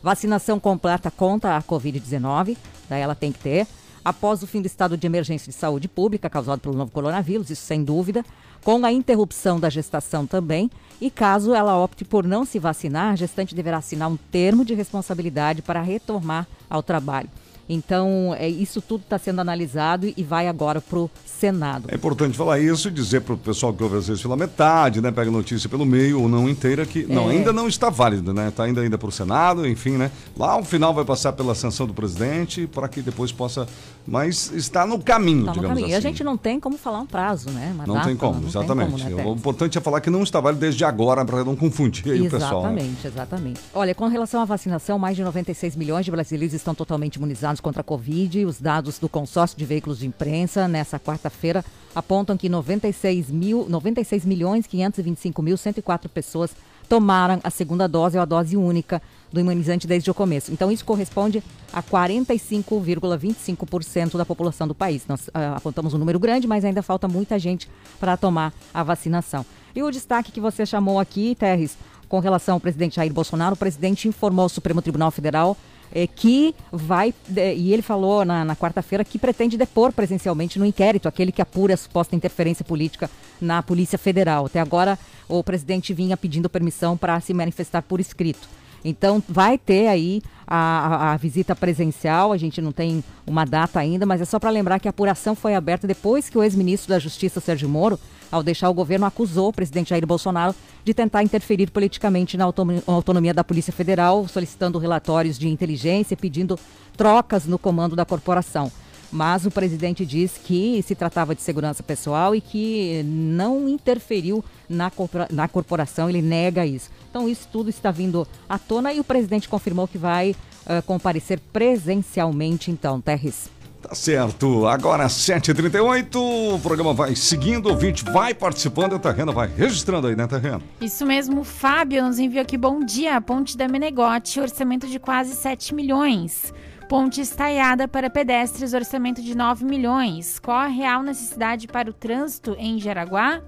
Vacinação completa contra a Covid-19, daí ela tem que ter. Após o fim do estado de emergência de saúde pública causado pelo novo coronavírus, isso sem dúvida, com a interrupção da gestação também. E caso ela opte por não se vacinar, a gestante deverá assinar um termo de responsabilidade para retornar ao trabalho. Então, é, isso tudo está sendo analisado e vai agora para o Senado. É importante falar isso e dizer para o pessoal que ouve às vezes pela metade, né? Pega notícia pelo meio ou não inteira, que não, É. ainda não está válido, né? Está ainda, ainda para o Senado, enfim, né? Lá ao final vai passar pela sanção do presidente para que depois possa. Mas está no caminho, Está no digamos caminho. E assim. a gente não tem como falar um prazo, né? Uma Não data, tem como, não exatamente. Tem como, né, o importante é falar que não está válido desde agora para não confundir aí o pessoal. né? Exatamente, exatamente. Olha, com relação à vacinação, mais de 96 milhões de brasileiros estão totalmente imunizados contra a Covid. Os dados do consórcio de veículos de imprensa nessa quarta-feira apontam que 96, mil, 96 milhões 525 mil 104 pessoas tomaram a segunda dose ou a dose única do imunizante desde o começo. Então, isso corresponde a 45,25% da população do país. Nós ah, apontamos um número grande, mas ainda falta muita gente para tomar a vacinação. E o destaque que você chamou aqui, Terres, com relação ao presidente Jair Bolsonaro, o presidente informou ao Supremo Tribunal Federal eh, que vai, eh, e ele falou na, na quarta-feira que pretende depor presencialmente no inquérito, aquele que apura a suposta interferência política na Polícia Federal. Até agora, o presidente vinha pedindo permissão para se manifestar por escrito. Então vai ter aí a, a, a visita presencial, a gente não tem uma data ainda, mas é só para lembrar que a apuração foi aberta depois que o ex-ministro da Justiça, Sérgio Moro, ao deixar o governo, acusou o presidente Jair Bolsonaro de tentar interferir politicamente na autonomia da Polícia Federal, solicitando relatórios de inteligência e pedindo trocas no comando da corporação. Mas o presidente diz que se tratava de segurança pessoal e que não interferiu na, na corporação, ele nega isso. Então, isso tudo está vindo à tona e o presidente confirmou que vai uh, comparecer presencialmente, então, Terres. Tá certo. Agora 7h38, o programa vai seguindo, o ouvinte vai participando, a Terrena vai registrando aí, né, Terrena? Isso mesmo, Fábio nos enviou aqui, bom dia, Ponte da Menegote, orçamento de quase 7 milhões. Ponte estaiada para pedestres, orçamento de 9 milhões. Qual a real necessidade para o trânsito em Jaraguá?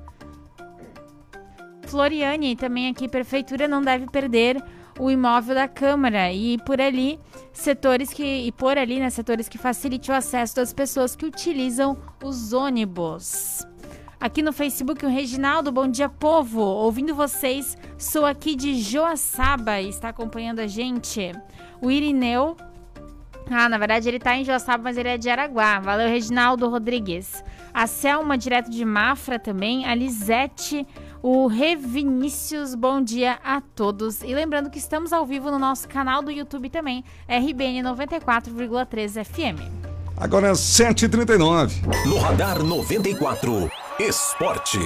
Floriane, também aqui, prefeitura não deve perder o imóvel da Câmara e por ali setores que e por ali, né, setores que facilite o acesso das pessoas que utilizam os ônibus. Aqui no Facebook, o Reginaldo, bom dia, povo. Ouvindo vocês, sou aqui de Joaçaba e está acompanhando a gente. O Irineu. Ah, na verdade ele está em Joaçaba, mas ele é de Araguá. Valeu, Reginaldo Rodrigues. A Selma, direto de Mafra também. A Lisete o Revinícius. Bom dia a todos. E lembrando que estamos ao vivo no nosso canal do YouTube também, RBN 94,3 FM. Agora é 7h39. No Radar 94, Esporte.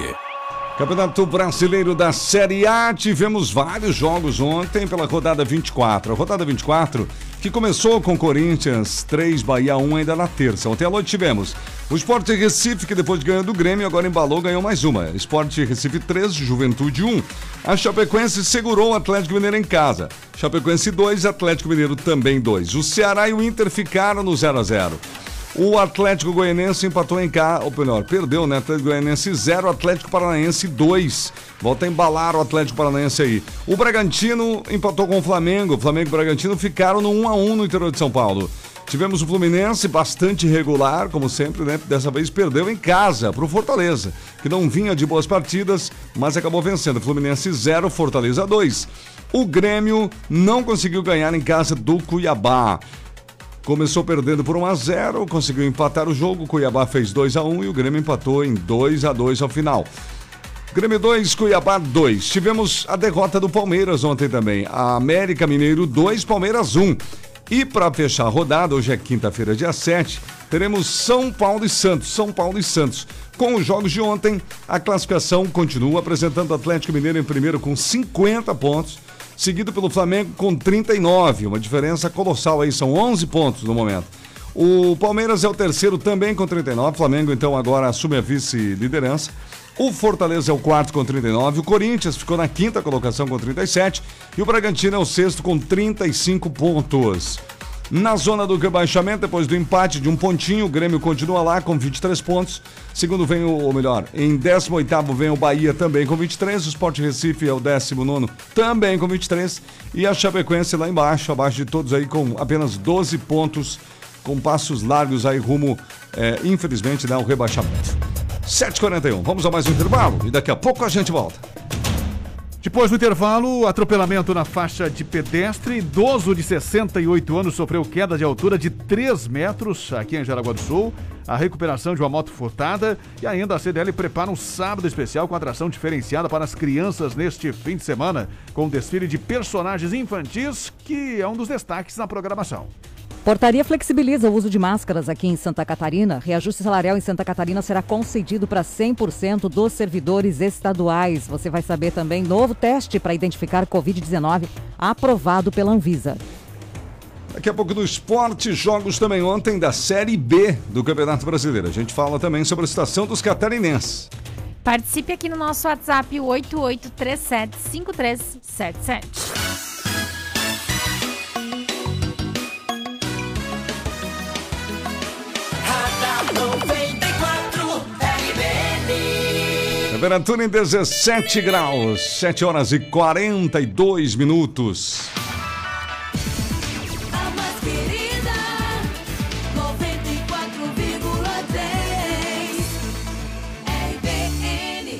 Campeonato Brasileiro da Série A, tivemos vários jogos ontem pela rodada 24. A rodada 24 que começou com Corinthians 3, Bahia 1 ainda na terça. Ontem à noite tivemos o Sport Recife, que depois de ganhar do Grêmio, agora embalou, ganhou mais uma. Sport Recife 3, Juventude 1. A Chapecoense segurou o Atlético Mineiro em casa. Chapecoense 2, Atlético Mineiro também 2. O Ceará e o Inter ficaram no 0 a 0 o Atlético Goianense empatou em cá, ou melhor, perdeu, né? Atlético Goianense 0, Atlético Paranaense 2. Volta a embalar o Atlético Paranaense aí. O Bragantino empatou com o Flamengo. O Flamengo e o Bragantino ficaram no 1 a 1 no interior de São Paulo. Tivemos o Fluminense bastante regular, como sempre, né? Dessa vez perdeu em casa para o Fortaleza, que não vinha de boas partidas, mas acabou vencendo. Fluminense 0, Fortaleza 2. O Grêmio não conseguiu ganhar em casa do Cuiabá. Começou perdendo por 1 a 0, conseguiu empatar o jogo, Cuiabá fez 2 a 1 e o Grêmio empatou em 2 a 2 ao final. Grêmio 2, Cuiabá 2. Tivemos a derrota do Palmeiras ontem também. A América Mineiro 2, Palmeiras 1. E para fechar a rodada, hoje é quinta-feira, dia 7, teremos São Paulo e Santos. São Paulo e Santos. Com os jogos de ontem, a classificação continua apresentando o Atlético Mineiro em primeiro com 50 pontos seguido pelo Flamengo com 39, uma diferença colossal aí, são 11 pontos no momento. O Palmeiras é o terceiro também com 39, o Flamengo então agora assume a vice-liderança. O Fortaleza é o quarto com 39, o Corinthians ficou na quinta colocação com 37 e o Bragantino é o sexto com 35 pontos. Na zona do rebaixamento, depois do empate de um pontinho, o Grêmio continua lá com 23 pontos. Segundo vem o, ou melhor, em 18 vem o Bahia também com 23. O Sport Recife é o 19 também com 23. E a Chapecoense lá embaixo, abaixo de todos aí com apenas 12 pontos, com passos largos aí rumo, é, infelizmente, né, ao rebaixamento. 7h41, vamos a mais um intervalo e daqui a pouco a gente volta. Depois do intervalo, atropelamento na faixa de pedestre. Idoso de 68 anos sofreu queda de altura de 3 metros aqui em Jaraguá do Sul. A recuperação de uma moto furtada e ainda a CDL prepara um sábado especial com atração diferenciada para as crianças neste fim de semana, com um desfile de personagens infantis, que é um dos destaques na programação. Portaria flexibiliza o uso de máscaras aqui em Santa Catarina. Reajuste salarial em Santa Catarina será concedido para 100% dos servidores estaduais. Você vai saber também novo teste para identificar Covid-19 aprovado pela Anvisa. Daqui a pouco do esporte, jogos também ontem da Série B do Campeonato Brasileiro. A gente fala também sobre a situação dos catarinenses. Participe aqui no nosso WhatsApp 88375377. Temperatura em 17 graus, 7 horas e 42 minutos.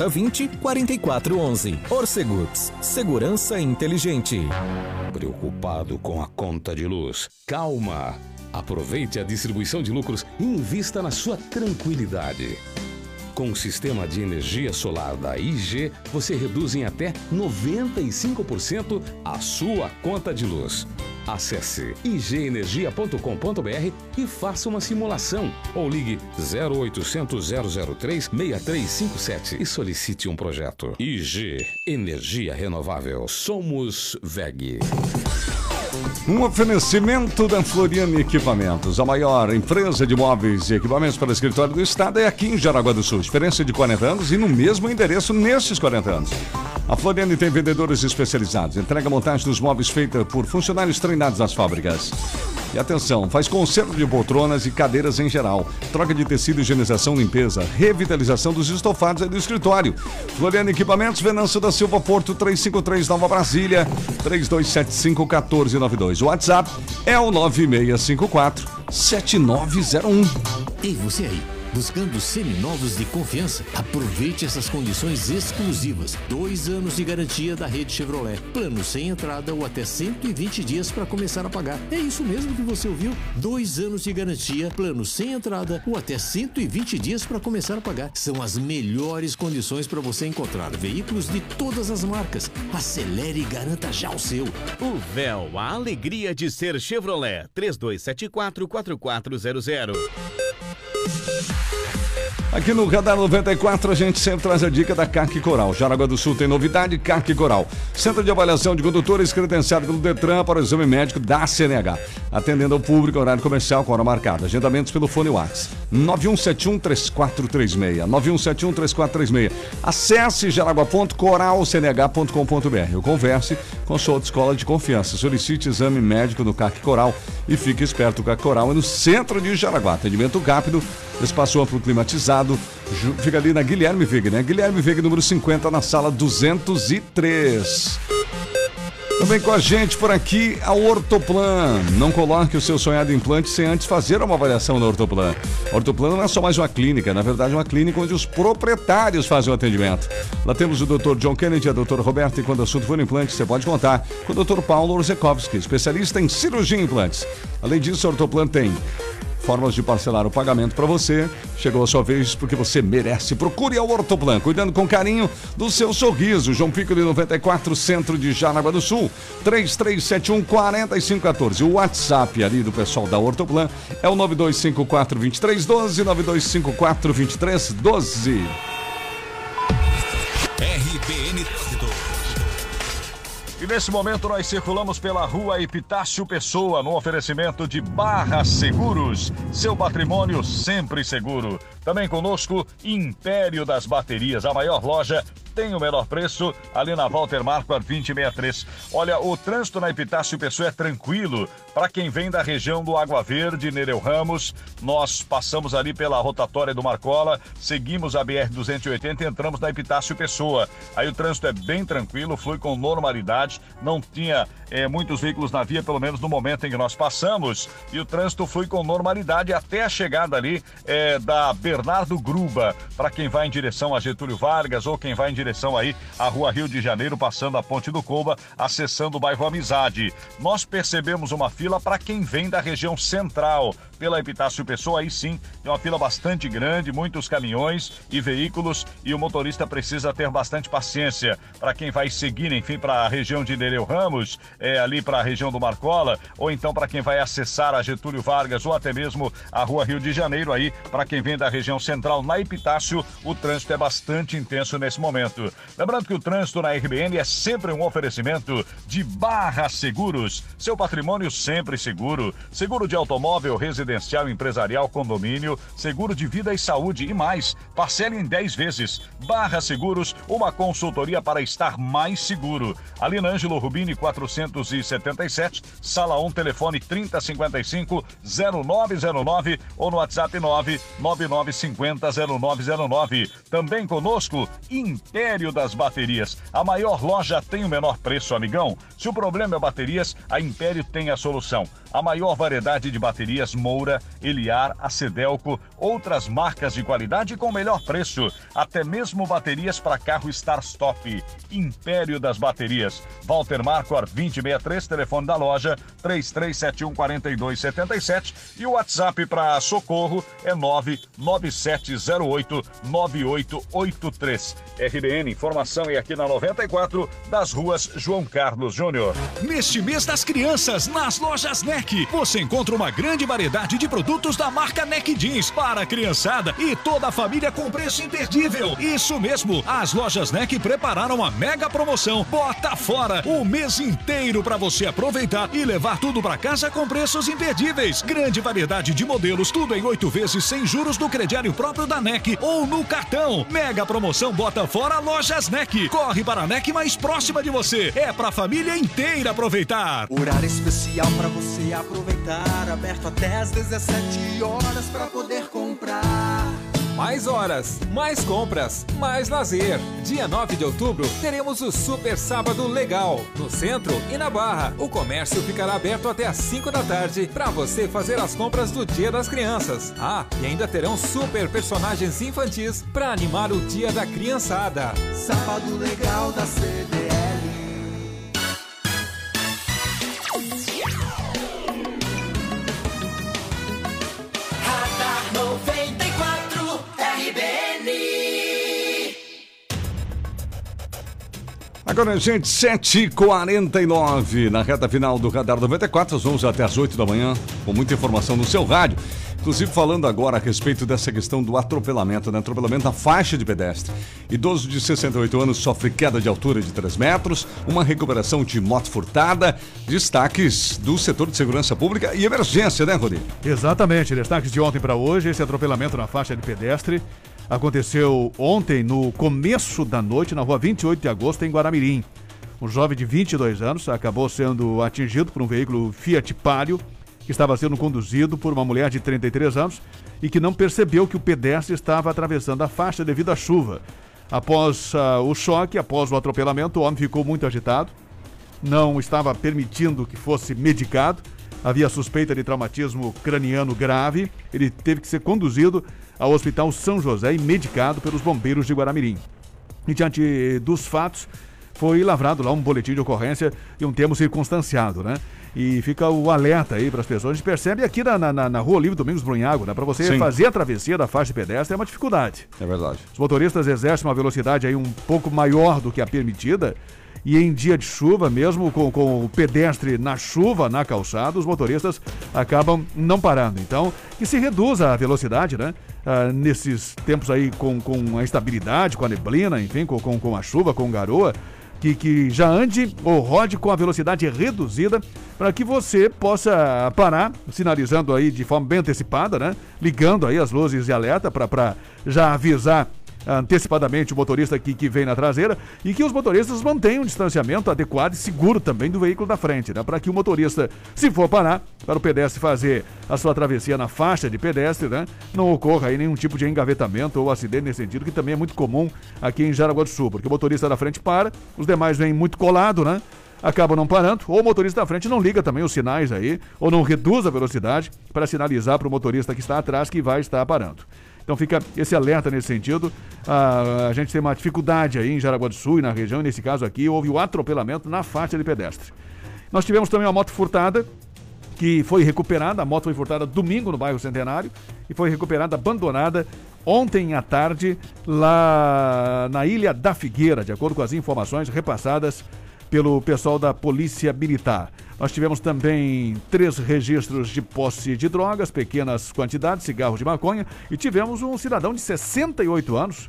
4020 4411. Orcegups, segurança inteligente. Preocupado com a conta de luz? Calma! Aproveite a distribuição de lucros e invista na sua tranquilidade. Com o sistema de energia solar da IG, você reduz em até 95% a sua conta de luz. Acesse igenergia.com.br e faça uma simulação ou ligue 0800 003 6357 e solicite um projeto. IG Energia Renovável. Somos VEG. Um oferecimento da Floriane Equipamentos, a maior empresa de móveis e equipamentos para escritório do estado é aqui em Jaraguá do Sul. Experiência de 40 anos e no mesmo endereço nesses 40 anos. A Floriane tem vendedores especializados, entrega montagem dos móveis feita por funcionários treinados nas fábricas. E atenção, faz conserto de poltronas e cadeiras em geral, troca de tecido, higienização, limpeza, revitalização dos estofados e do escritório. Floriane Equipamentos, Venâncio da Silva Porto 353 Nova Brasília, 3275 1492. O WhatsApp é o 9654 7901. Ei, você aí. Buscando seminovos de confiança? Aproveite essas condições exclusivas. Dois anos de garantia da rede Chevrolet. Plano sem entrada ou até 120 dias para começar a pagar. É isso mesmo que você ouviu? Dois anos de garantia, plano sem entrada ou até 120 dias para começar a pagar. São as melhores condições para você encontrar veículos de todas as marcas. Acelere e garanta já o seu. O véu, a alegria de ser Chevrolet. 3274 4400. Música Aqui no Radar 94 a gente sempre traz a dica da CAC Coral. Jaraguá do Sul tem novidade, CAC Coral. Centro de avaliação de condutores credenciado pelo Detran para o exame médico da CNH. Atendendo ao público, horário comercial com hora marcada. Agendamentos pelo fone WhatsApp. 9171-3436. 9171-3436. Acesse jaraguá.coralcnh.com.br ou converse com sua escola de confiança. Solicite exame médico no CAC Coral e fique esperto. O CAC Coral é no centro de Jaraguá. Atendimento rápido, espaço amplo climatizado. Fica ali na Guilherme Veiga, né? Guilherme Veiga, número 50, na sala 203. Também com a gente por aqui a Ortoplan. Não coloque o seu sonhado implante sem antes fazer uma avaliação na Ortoplan. A Ortoplan não é só mais uma clínica, na verdade é uma clínica onde os proprietários fazem o atendimento. Lá temos o Dr. John Kennedy, a Dr. Roberto e quando o assunto for implante, você pode contar com o Dr. Paulo Orzekowski, especialista em cirurgia em implantes. Além disso, a Ortoplan tem formas de parcelar o pagamento para você. Chegou a sua vez porque você merece. Procure a Ortoplan, cuidando com carinho do seu sorriso. João Pico de 94, centro de Jaraguá do Sul, 3371 4514. O WhatsApp ali do pessoal da Ortoplan é o 9254 2312 9254 2312. RBN. E nesse momento nós circulamos pela rua Epitácio Pessoa, no oferecimento de Barra Seguros. Seu patrimônio sempre seguro. Também conosco, Império das Baterias, a maior loja tem o menor preço ali na Walter Marquardt 2063. Olha, o trânsito na Epitácio Pessoa é tranquilo para quem vem da região do Água Verde, Nereu Ramos. Nós passamos ali pela rotatória do Marcola, seguimos a BR 280 e entramos na Epitácio Pessoa. Aí o trânsito é bem tranquilo, flui com normalidade, não tinha eh, muitos veículos na via, pelo menos no momento em que nós passamos, e o trânsito flui com normalidade até a chegada ali eh, da Bernardo Gruba, para quem vai em direção a Getúlio Vargas ou quem vai em direção aí à Rua Rio de Janeiro, passando a Ponte do Coba, acessando o bairro Amizade. Nós percebemos uma fila para quem vem da região central, pela Epitácio Pessoa, aí sim, tem uma fila bastante grande, muitos caminhões e veículos, e o motorista precisa ter bastante paciência para quem vai seguir, enfim, para a região de Nereu Ramos, é, ali para a região do Marcola, ou então para quem vai acessar a Getúlio Vargas ou até mesmo a Rua Rio de Janeiro aí, para quem vem da região central na Epitácio, o trânsito é bastante intenso nesse momento. Lembrando que o trânsito na RBN é sempre um oferecimento de Barra Seguros, seu patrimônio sempre seguro. Seguro de automóvel, residencial, empresarial, condomínio, seguro de vida e saúde e mais. Parcele em 10 vezes. Barra Seguros, uma consultoria para estar mais seguro. Ali na Ângelo Rubini 477, sala 1, telefone 3055 0909 ou no WhatsApp 99950 0909. Também conosco, Império das Baterias. A maior loja tem o menor preço, amigão. Se o problema é baterias, a Império tem a solução. A maior variedade de baterias Moura, Eliar, Acedelco, outras marcas de qualidade com melhor preço. Até mesmo baterias para carro start-stop. Império das Baterias. Walter Marcor 2063, telefone da loja 3371 4277 e o WhatsApp para socorro é 99708 9883. RBN Informação é aqui na 94 das ruas João Carlos Júnior. Neste mês das crianças, nas lojas Você encontra uma grande variedade de produtos da marca NEC Jeans para a criançada e toda a família com preço imperdível. Isso mesmo, as lojas NEC prepararam uma mega promoção Bota Fora, o mês inteiro para você aproveitar e levar tudo para casa com preços imperdíveis. Grande variedade de modelos, tudo em oito vezes sem juros no crediário próprio da NEC ou no cartão. Mega promoção Bota Fora Lojas NEC. Corre para a NEC mais próxima de você. É pra família inteira aproveitar. Horário especial pra você aproveitar. Aberto até às 17 horas pra poder comprar. Mais horas, mais compras, mais lazer. Dia 9 de outubro teremos o Super Sábado Legal no centro e na Barra. O comércio ficará aberto até às 5 da tarde para você fazer as compras do Dia das Crianças. Ah, e ainda terão super personagens infantis para animar o Dia da Criançada. Sábado legal da CDL. Agora, gente, 7h49 na reta final do Radar 94. Nós vamos até as 8 da manhã com muita informação no seu rádio. Inclusive falando agora a respeito dessa questão do atropelamento, né? Atropelamento na faixa de pedestre. Idoso de 68 anos sofre queda de altura de 3 metros, uma recuperação de moto furtada, destaques do setor de segurança pública e emergência, né, Rodrigo? Exatamente, destaques de ontem para hoje, esse atropelamento na faixa de pedestre aconteceu ontem no começo da noite na rua 28 de agosto em Guaramirim. Um jovem de 22 anos acabou sendo atingido por um veículo Fiat Palio que estava sendo conduzido por uma mulher de 33 anos e que não percebeu que o pedestre estava atravessando a faixa devido à chuva. Após ah, o choque, após o atropelamento, o homem ficou muito agitado, não estava permitindo que fosse medicado, havia suspeita de traumatismo craniano grave, ele teve que ser conduzido ao Hospital São José e medicado pelos bombeiros de Guaramirim. E diante dos fatos, foi lavrado lá um boletim de ocorrência e um termo circunstanciado, né? E fica o alerta aí para as pessoas. A gente percebe aqui na, na, na Rua Livre Domingos Brunhago, né? Para você Sim. fazer a travessia da faixa de pedestre é uma dificuldade. É verdade. Os motoristas exercem uma velocidade aí um pouco maior do que a permitida. E em dia de chuva, mesmo com, com o pedestre na chuva, na calçada, os motoristas acabam não parando. Então, que se reduza a velocidade, né? Ah, nesses tempos aí com, com a instabilidade, com a neblina, enfim, com, com, com a chuva, com garoa, que, que já ande ou rode com a velocidade reduzida para que você possa parar, sinalizando aí de forma bem antecipada, né? Ligando aí as luzes de alerta para já avisar antecipadamente o motorista que, que vem na traseira e que os motoristas mantenham um distanciamento adequado e seguro também do veículo da frente, né? Para que o motorista, se for parar, para o pedestre fazer a sua travessia na faixa de pedestre, né? Não ocorra aí nenhum tipo de engavetamento ou acidente nesse sentido, que também é muito comum aqui em Jaraguá do Sul, porque o motorista da frente para, os demais vêm muito colado, né? acabam não parando, ou o motorista da frente não liga também os sinais aí, ou não reduz a velocidade para sinalizar para o motorista que está atrás que vai estar parando. Então fica esse alerta nesse sentido. Ah, a gente tem uma dificuldade aí em Jaraguá do Sul e na região, e nesse caso aqui houve o atropelamento na faixa de pedestre. Nós tivemos também uma moto furtada, que foi recuperada, a moto foi furtada domingo no bairro Centenário e foi recuperada, abandonada ontem à tarde lá na Ilha da Figueira, de acordo com as informações repassadas pelo pessoal da Polícia Militar. Nós tivemos também três registros de posse de drogas, pequenas quantidades, cigarros de maconha, e tivemos um cidadão de 68 anos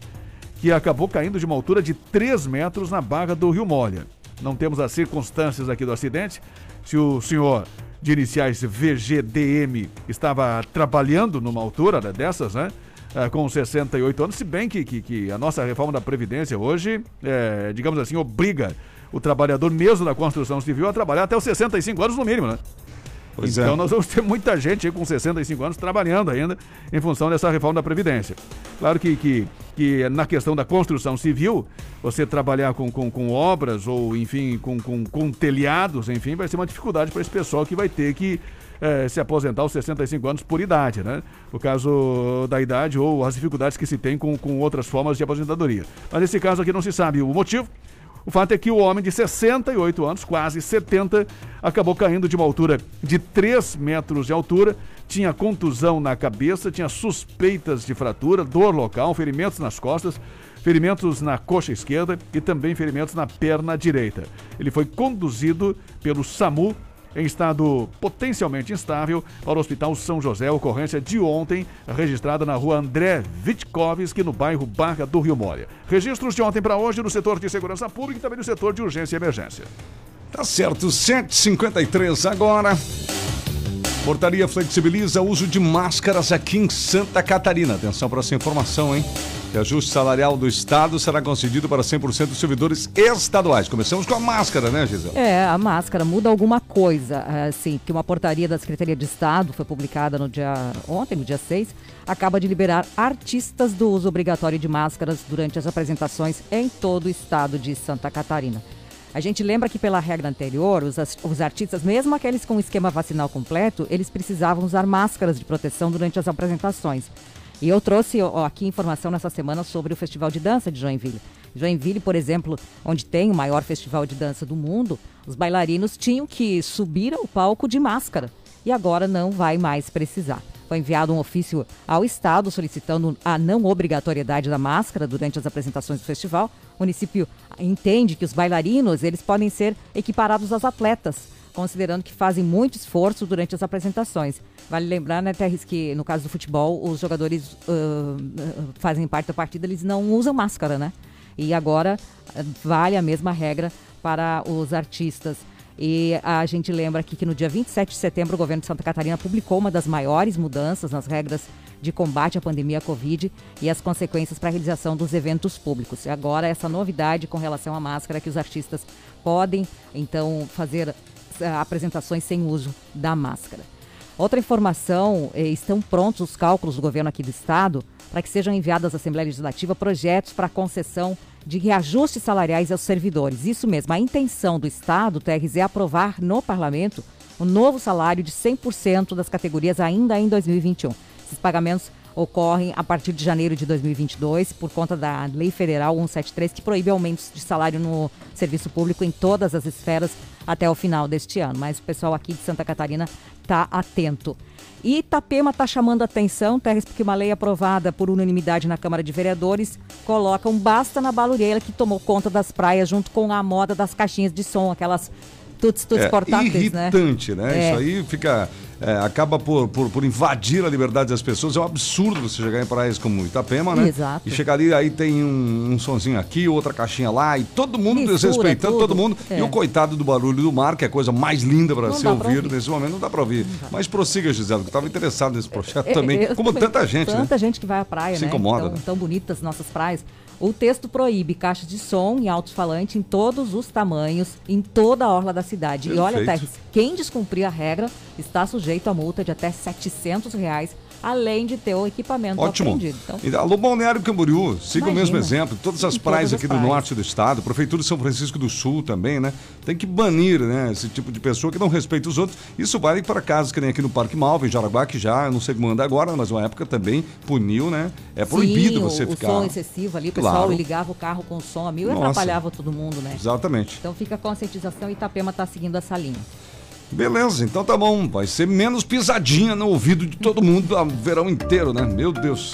que acabou caindo de uma altura de 3 metros na barra do Rio Molha. Não temos as circunstâncias aqui do acidente. Se o senhor de iniciais VGDM estava trabalhando numa altura dessas, né? É, com 68 anos, se bem que, que, que, a nossa reforma da Previdência hoje, é, digamos assim, obriga o trabalhador mesmo da construção civil a trabalhar até os 65 anos no mínimo, né? Pois então é. nós vamos ter muita gente aí com 65 anos trabalhando ainda em função dessa reforma da Previdência. Claro que, que, que na questão da construção civil, você trabalhar com, com, com obras ou, enfim, com, com, com telhados, enfim, vai ser uma dificuldade para esse pessoal que vai ter que é, se aposentar aos 65 anos por idade, né? No caso da idade ou as dificuldades que se tem com, com outras formas de aposentadoria. Mas nesse caso aqui não se sabe o motivo, o fato é que o homem de 68 anos, quase 70, acabou caindo de uma altura de 3 metros de altura, tinha contusão na cabeça, tinha suspeitas de fratura, dor local, ferimentos nas costas, ferimentos na coxa esquerda e também ferimentos na perna direita. Ele foi conduzido pelo SAMU em estado potencialmente instável para o Hospital São José, ocorrência de ontem, registrada na rua André Vitkovski, no bairro Barra do Rio Moria. Registros de ontem para hoje no setor de segurança pública e também no setor de urgência e emergência. Tá certo, 7h53 agora. Portaria flexibiliza o uso de máscaras aqui em Santa Catarina. Atenção para essa informação, hein? O ajuste salarial do Estado será concedido para 100% dos servidores estaduais. Começamos com a máscara, né, Gisele? É, a máscara muda alguma coisa. Assim, que uma portaria da Secretaria de Estado foi publicada no dia ontem, no dia 6, acaba de liberar artistas do uso obrigatório de máscaras durante as apresentações em todo o estado de Santa Catarina. A gente lembra que pela regra anterior, os, os artistas, mesmo aqueles com esquema vacinal completo, eles precisavam usar máscaras de proteção durante as apresentações. E eu trouxe ó, aqui informação nessa semana sobre o Festival de Dança de Joinville. Joinville, por exemplo, onde tem o maior festival de dança do mundo, os bailarinos tinham que subir ao palco de máscara. E agora não vai mais precisar. Foi enviado um ofício ao Estado solicitando a não obrigatoriedade da máscara durante as apresentações do festival. O município entende que os bailarinos eles podem ser equiparados aos atletas, considerando que fazem muito esforço durante as apresentações. Vale lembrar, né, Terres, que no caso do futebol, os jogadores uh, fazem parte da partida, eles não usam máscara, né? E agora vale a mesma regra para os artistas. E a gente lembra aqui que no dia 27 de setembro o governo de Santa Catarina publicou uma das maiores mudanças nas regras de combate à pandemia Covid e as consequências para a realização dos eventos públicos. E agora essa novidade com relação à máscara que os artistas podem então fazer apresentações sem uso da máscara. Outra informação, eh, estão prontos os cálculos do governo aqui do estado para que sejam enviados à Assembleia Legislativa projetos para concessão de reajustes salariais aos servidores. Isso mesmo, a intenção do Estado, TRZ, é aprovar no parlamento o um novo salário de 100% das categorias ainda em 2021. Esses pagamentos ocorrem a partir de janeiro de 2022 por conta da Lei Federal 173 que proíbe aumentos de salário no serviço público em todas as esferas até o final deste ano. Mas o pessoal aqui de Santa Catarina está atento. E Itapema está chamando atenção, Terres, porque uma lei aprovada por unanimidade na Câmara de Vereadores coloca um basta na balureira que tomou conta das praias junto com a moda das caixinhas de som, aquelas tuts tuts é, portáteis, né? irritante, né? né? É. Isso aí fica é, acaba por, por, por, invadir a liberdade das pessoas. É um absurdo você chegar em praias como Itapema, né? Exato. E chegar ali, aí tem um, um sonzinho aqui, outra caixinha lá, e todo mundo Mistura, desrespeitando tudo. todo mundo. É. E o coitado do barulho do mar, que é a coisa mais linda para se ouvir nesse momento, não dá para ouvir. Mas prossiga, Gisela, que estava interessado nesse projeto *laughs* é, também, como também, tanta gente, tanta né? Tanta gente que vai à praia, se né? incomoda. Tão, né? tão bonitas nossas praias. O texto proíbe caixas de som e alto-falante em todos os tamanhos, em toda a orla da cidade. Perfeito. E olha, Terres, quem descumprir a regra está sujeito a multa de até 700 reais além de ter o equipamento Ótimo. apreendido. Então, Alô, Balneário Camboriú, siga o mesmo exemplo. Todas as praias todas as aqui praias. do norte do estado, Prefeitura de São Francisco do Sul também, né? Tem que banir né, esse tipo de pessoa que não respeita os outros. Isso vale para casos que nem aqui no Parque Malva, em Jaraguá, que já, não sei como anda agora, mas uma época também puniu, né? É proibido Sim, você o, ficar... o som excessivo ali, o pessoal claro. ligava o carro com som a mil e atrapalhava todo mundo, né? Exatamente. Então fica a conscientização e Itapema está seguindo essa linha. Beleza, então tá bom. Vai ser menos pisadinha no ouvido de todo mundo o verão inteiro, né? Meu Deus.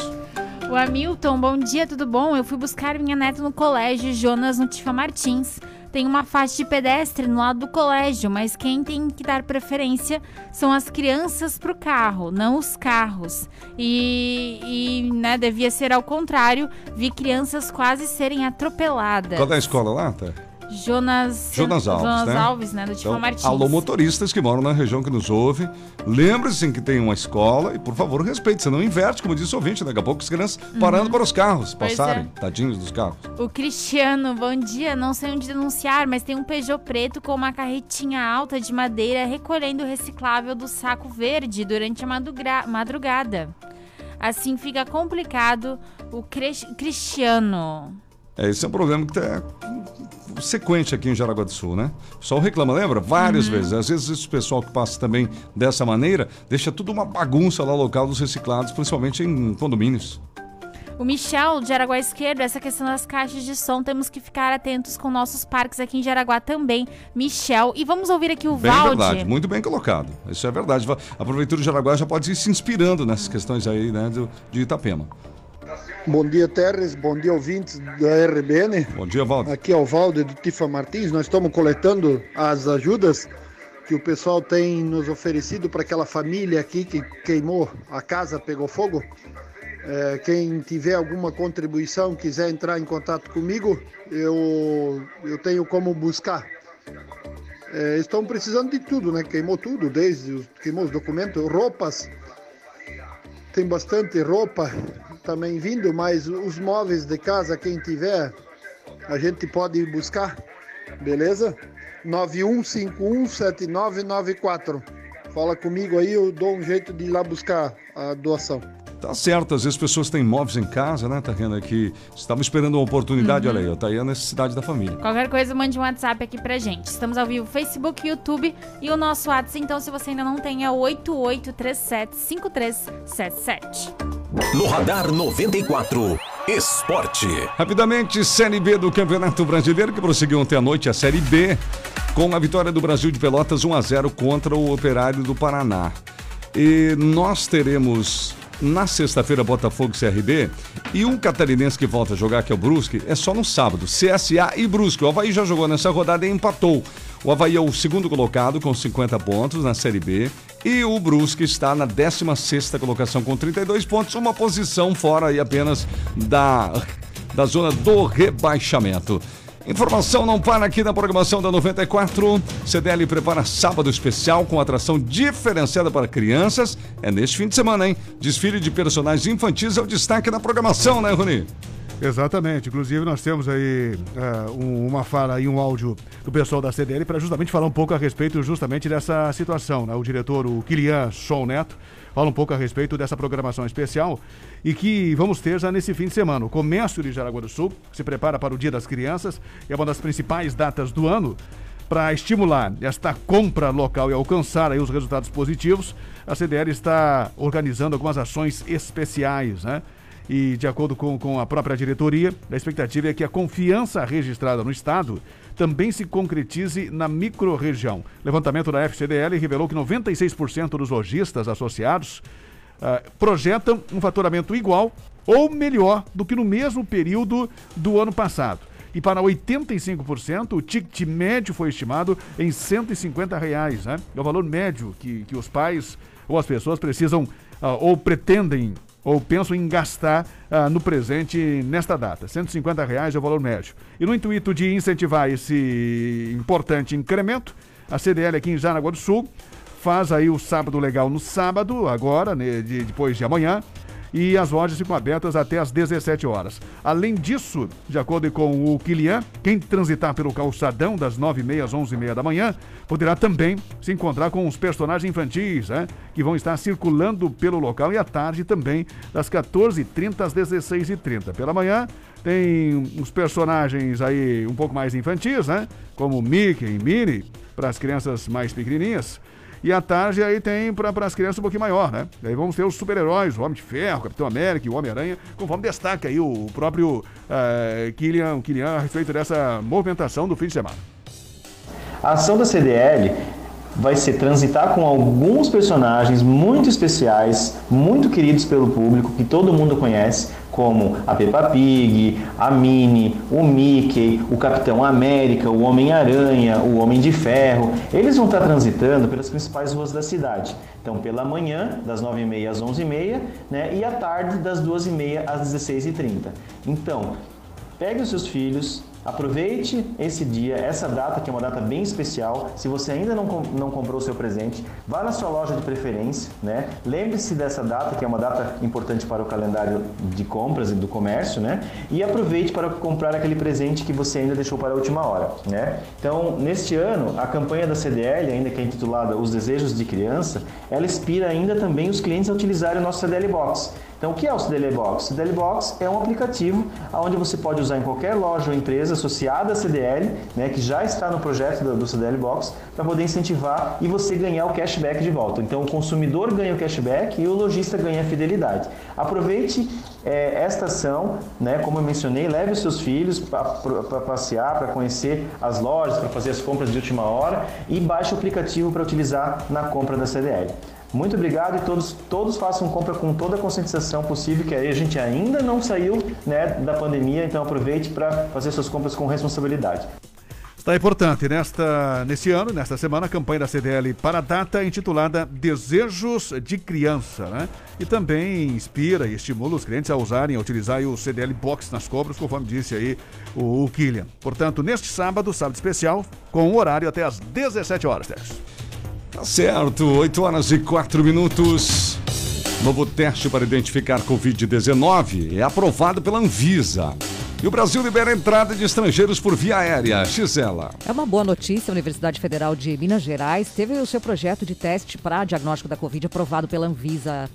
O Hamilton, bom dia, tudo bom? Eu fui buscar minha neta no colégio Jonas no Tifa Martins. tem uma faixa de pedestre no lado do colégio, mas quem tem que dar preferência são as crianças para o carro, não os carros. E, e né, devia ser ao contrário, vi crianças quase serem atropeladas. Qual é a escola lá, tá? Jonas, Jonas Alves, Jonas né? Alves, né? Do Então, Martins. alô, motoristas que moram na região que nos ouve. Lembre-se que tem uma escola e, por favor, respeite. Você não inverte, como disse o ouvinte. Daqui a pouco as crianças parando para os carros Pois passarem. é. Tadinhos dos carros. O Cristiano, bom dia. Não sei onde denunciar, mas tem um Peugeot preto com uma carretinha alta de madeira recolhendo o reciclável do saco verde durante a madrugada. Assim fica complicado o Cristiano. É, esse é um problema que está sequente aqui em Jaraguá do Sul, né? O pessoal reclama, lembra? Várias Uhum. vezes. Às vezes esse pessoal que passa também dessa maneira deixa tudo uma bagunça lá local dos reciclados, principalmente em condomínios. O Michel, de Araguá Esquerdo, essa questão das caixas de som, temos que ficar atentos com nossos parques aqui em Jaraguá também. Michel, e vamos ouvir aqui o Bem Valde. verdade, muito bem colocado. Isso é verdade. A Prefeitura de Jaraguá já pode ir se inspirando nessas questões aí, né, de Itapema. Bom dia, Terres. Bom dia, ouvintes da RBN. Bom dia, Valdo. Aqui é o Valdo do Tifa Martins. Nós estamos coletando as ajudas que o pessoal tem nos oferecido para aquela família aqui que queimou a casa, pegou fogo. É, quem tiver alguma contribuição, quiser entrar em contato comigo, eu, eu tenho como buscar. É, estão precisando de tudo, né? Queimou tudo, desde os, queimou os documentos, roupas, tem bastante roupa também vindo, mas os móveis de casa, quem tiver, a gente pode ir buscar, beleza? 91517994. Fala comigo aí, eu dou um jeito de ir lá buscar a doação. Tá certo, às vezes pessoas têm móveis em casa, né? Tá vendo aqui? Estavam esperando uma oportunidade, Uhum. olha aí, ó, tá aí a necessidade da família. Qualquer coisa, mande um WhatsApp aqui pra gente. Estamos ao vivo Facebook, YouTube e o nosso WhatsApp. Então, se você ainda não tem, é 88375377. No Radar 94, Esporte. Rapidamente, Série B do Campeonato Brasileiro, que prosseguiu ontem à noite a Série B, com a vitória do Brasil de Pelotas 1 a 0 contra o Operário do Paraná. E nós teremos na sexta-feira Botafogo CRB e um catarinense que volta a jogar, que é o Brusque, é só no sábado. CSA e Brusque. O Havaí já jogou nessa rodada e empatou. O Havaí é o segundo colocado com 50 pontos na Série B e o Brusque está na 16ª colocação com 32 pontos, uma posição fora aí apenas da, da zona do rebaixamento. Informação não para aqui na programação da 94. CDL prepara sábado especial com atração diferenciada para crianças. É neste fim de semana, hein? Desfile de personagens infantis é o destaque da programação, né, Rony? Exatamente. Inclusive, nós temos aí eh, um- uma fala e um áudio do pessoal da CDL para justamente falar um pouco a respeito justamente dessa situação. Né? O diretor, o Kilian Sol Neto, fala um pouco a respeito dessa programação especial e que vamos ter já nesse fim de semana. O comércio de Jaraguá do Sul se prepara para o Dia das Crianças, é uma das principais datas do ano. Para estimular esta compra local e alcançar aí os resultados positivos, a CDL está organizando algumas ações especiais, né? E, de acordo com, com a própria diretoria, a expectativa é que a confiança registrada no Estado também se concretize na microrregião. Levantamento da FCDL revelou que 96% dos lojistas associados ah, projetam um faturamento igual ou melhor do que no mesmo período do ano passado. E para 85%, o ticket médio foi estimado em 150 reais. Né? É o valor médio que, que os pais ou as pessoas precisam ah, ou pretendem ou pensam em gastar ah, no presente nesta data. 150 reais é o valor médio. E no intuito de incentivar esse importante incremento, a CDL aqui em Jaraguá do Sul faz aí o sábado legal no sábado, agora, né, de- depois de amanhã, e as lojas ficam abertas até às 17 horas. Além disso, de acordo com o Kilian, quem transitar pelo calçadão das 9h30 às 11h30 da manhã poderá também se encontrar com os personagens infantis, né, que vão estar circulando pelo local e à tarde também, das 14h30 às 16h30. Pela manhã, tem os personagens aí um pouco mais infantis, né, como Mickey e Minnie, para as crianças mais pequenininhas. E à tarde aí tem para as crianças um pouquinho maior, né? Aí vamos ter os super-heróis, o Homem de Ferro, o Capitão América e o Homem-Aranha, conforme destaca aí o próprio eh, Kylian, Kylian a respeito dessa movimentação do fim de semana. A ação da CDL vai ser transitar com alguns personagens muito especiais, muito queridos pelo público, que todo mundo conhece, como a Peppa Pig, a Minnie, o Mickey, o Capitão América, o Homem-Aranha, o Homem de Ferro. Eles vão estar transitando pelas principais ruas da cidade. Então, pela manhã, das 9h30 às 11h30, né, e à tarde, das 2h30 às 16h30. Então, pegue os seus filhos, Aproveite esse dia, essa data que é uma data bem especial. Se você ainda não, não comprou o seu presente, vá na sua loja de preferência, né? Lembre-se dessa data que é uma data importante para o calendário de compras e do comércio, né? E aproveite para comprar aquele presente que você ainda deixou para a última hora, né? Então, neste ano, a campanha da CDL, ainda que é intitulada Os Desejos de Criança, ela inspira ainda também os clientes a utilizarem o nosso CDL Box. Então, o que é o CDL Box? O CDL Box é um aplicativo onde você pode usar em qualquer loja ou empresa associada à CDL, né, que já está no projeto do, do CDL Box, para poder incentivar e você ganhar o cashback de volta. Então, o consumidor ganha o cashback e o lojista ganha a fidelidade. Aproveite é, esta ação, né, como eu mencionei, leve os seus filhos para passear, para conhecer as lojas, para fazer as compras de última hora e baixe o aplicativo para utilizar na compra da CDL. Muito obrigado e todos, todos façam compra com toda a conscientização possível, que a gente ainda não saiu né, da pandemia, então aproveite para fazer suas compras com responsabilidade. Está importante nesta, nesse ano, nesta semana, a campanha da CDL para a data intitulada Desejos de Criança, né? E também inspira e estimula os clientes a usarem, a utilizar o CDL Box nas compras, conforme disse aí o, o Killian. Portanto, neste sábado, sábado especial, com o horário até às 17 horas, Tércio. Tá certo, 8 horas e 4 minutos. Novo teste para identificar Covid-19 é aprovado pela Anvisa. E o Brasil libera a entrada de estrangeiros por via aérea. Gisela. É uma boa notícia. A Universidade Federal de Minas Gerais teve o seu projeto de teste para diagnóstico da Covid aprovado pela Anvisa,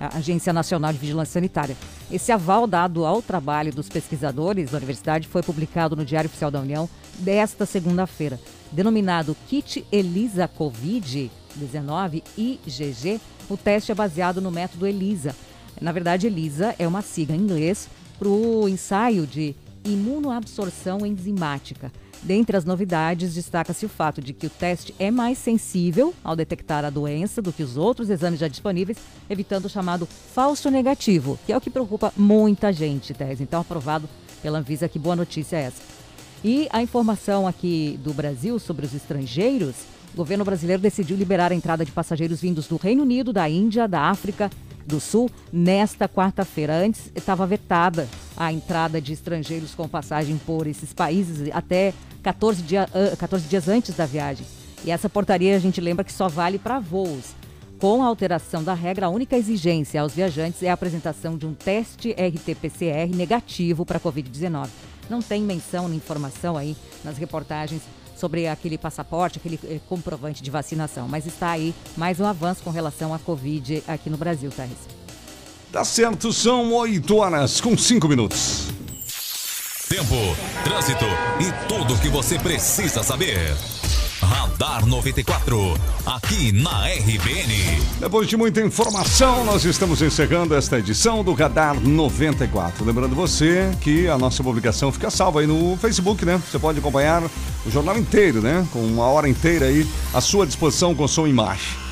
a Agência Nacional de Vigilância Sanitária. Esse aval dado ao trabalho dos pesquisadores da universidade foi publicado no Diário Oficial da União desta segunda-feira. Denominado Kit ELISA Covid-19 IgG, o teste é baseado no método ELISA. Na verdade, ELISA é uma sigla em inglês para o ensaio de imunoabsorção enzimática. Dentre as novidades, destaca-se o fato de que o teste é mais sensível ao detectar a doença do que os outros exames já disponíveis, evitando o chamado falso negativo, que é o que preocupa muita gente, Tese. Então, aprovado pela Anvisa, que boa notícia é essa. E a informação aqui do Brasil sobre os estrangeiros, o governo brasileiro decidiu liberar a entrada de passageiros vindos do Reino Unido, da Índia, da África do Sul nesta quarta-feira. Antes estava vetada a entrada de estrangeiros com passagem por esses países até 14, dia, 14 dias antes da viagem. E essa portaria a gente lembra que só vale para voos. Com a alteração da regra, a única exigência aos viajantes é a apresentação de um teste RT-PCR negativo para a Covid-19. Não tem menção informação aí nas reportagens sobre aquele passaporte, aquele eh, comprovante de vacinação. Mas está aí mais um avanço com relação à Covid aqui no Brasil, Thais. Tá certo, são 8 horas com 5 minutos. Tempo, trânsito e tudo o que você precisa saber. Radar 94, aqui na RBN. Depois de muita informação, nós estamos encerrando esta edição do Radar 94. Lembrando você que a nossa publicação fica salva aí no Facebook, né? Você pode acompanhar o jornal inteiro, né? Com uma hora inteira aí à sua disposição com som e imagem.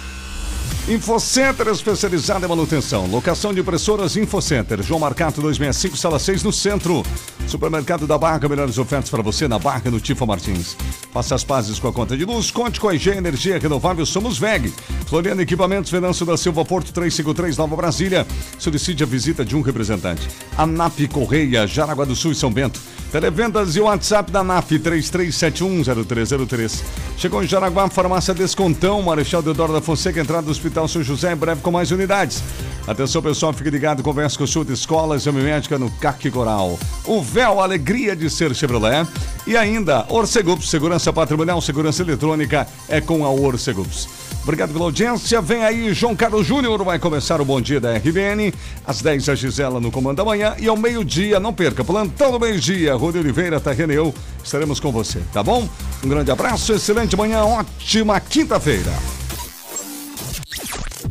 Infocenter especializado em manutenção. Locação de impressoras Infocenter. João Marcato 265, sala 6 no centro. Supermercado da Barca, melhores ofertas para você na Barca no Tifa Martins. Faça as pazes com a conta de luz. Conte com a IG Energia Renovável. Somos VEG. Floriano Equipamentos, Venâncio da Silva Porto 353, Nova Brasília. Solicite a visita de um representante. ANAP Correia, Jaraguá do Sul e São Bento. Televendas e WhatsApp da NAF 33710303. Chegou em Jaraguá, farmácia Descontão, Marechal Deodoro da Fonseca, entrada do Hospital São José, em breve com mais unidades. Atenção pessoal, fique ligado, conversa com o Sul de Escola, exame médica no CAC Coral. O véu, alegria de ser Chevrolet. E ainda, Orcegups, segurança patrimonial, segurança eletrônica, é com a Orcegups. Obrigado pela audiência. Vem aí, João Carlos Júnior vai começar o Bom Dia da RBN. Às 10 a Gisela no Comando da Manhã e ao meio-dia, não perca, plantão do meio-dia, Rony Oliveira, Tarreneu, estaremos com você, tá bom? Um grande abraço, excelente manhã, ótima quinta-feira.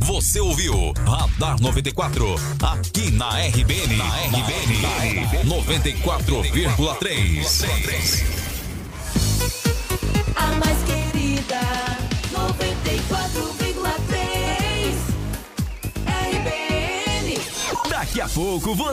Você ouviu Radar 94, aqui na RBN, na RBN, na RBN 94,3. A mais querida RBN. Daqui a pouco você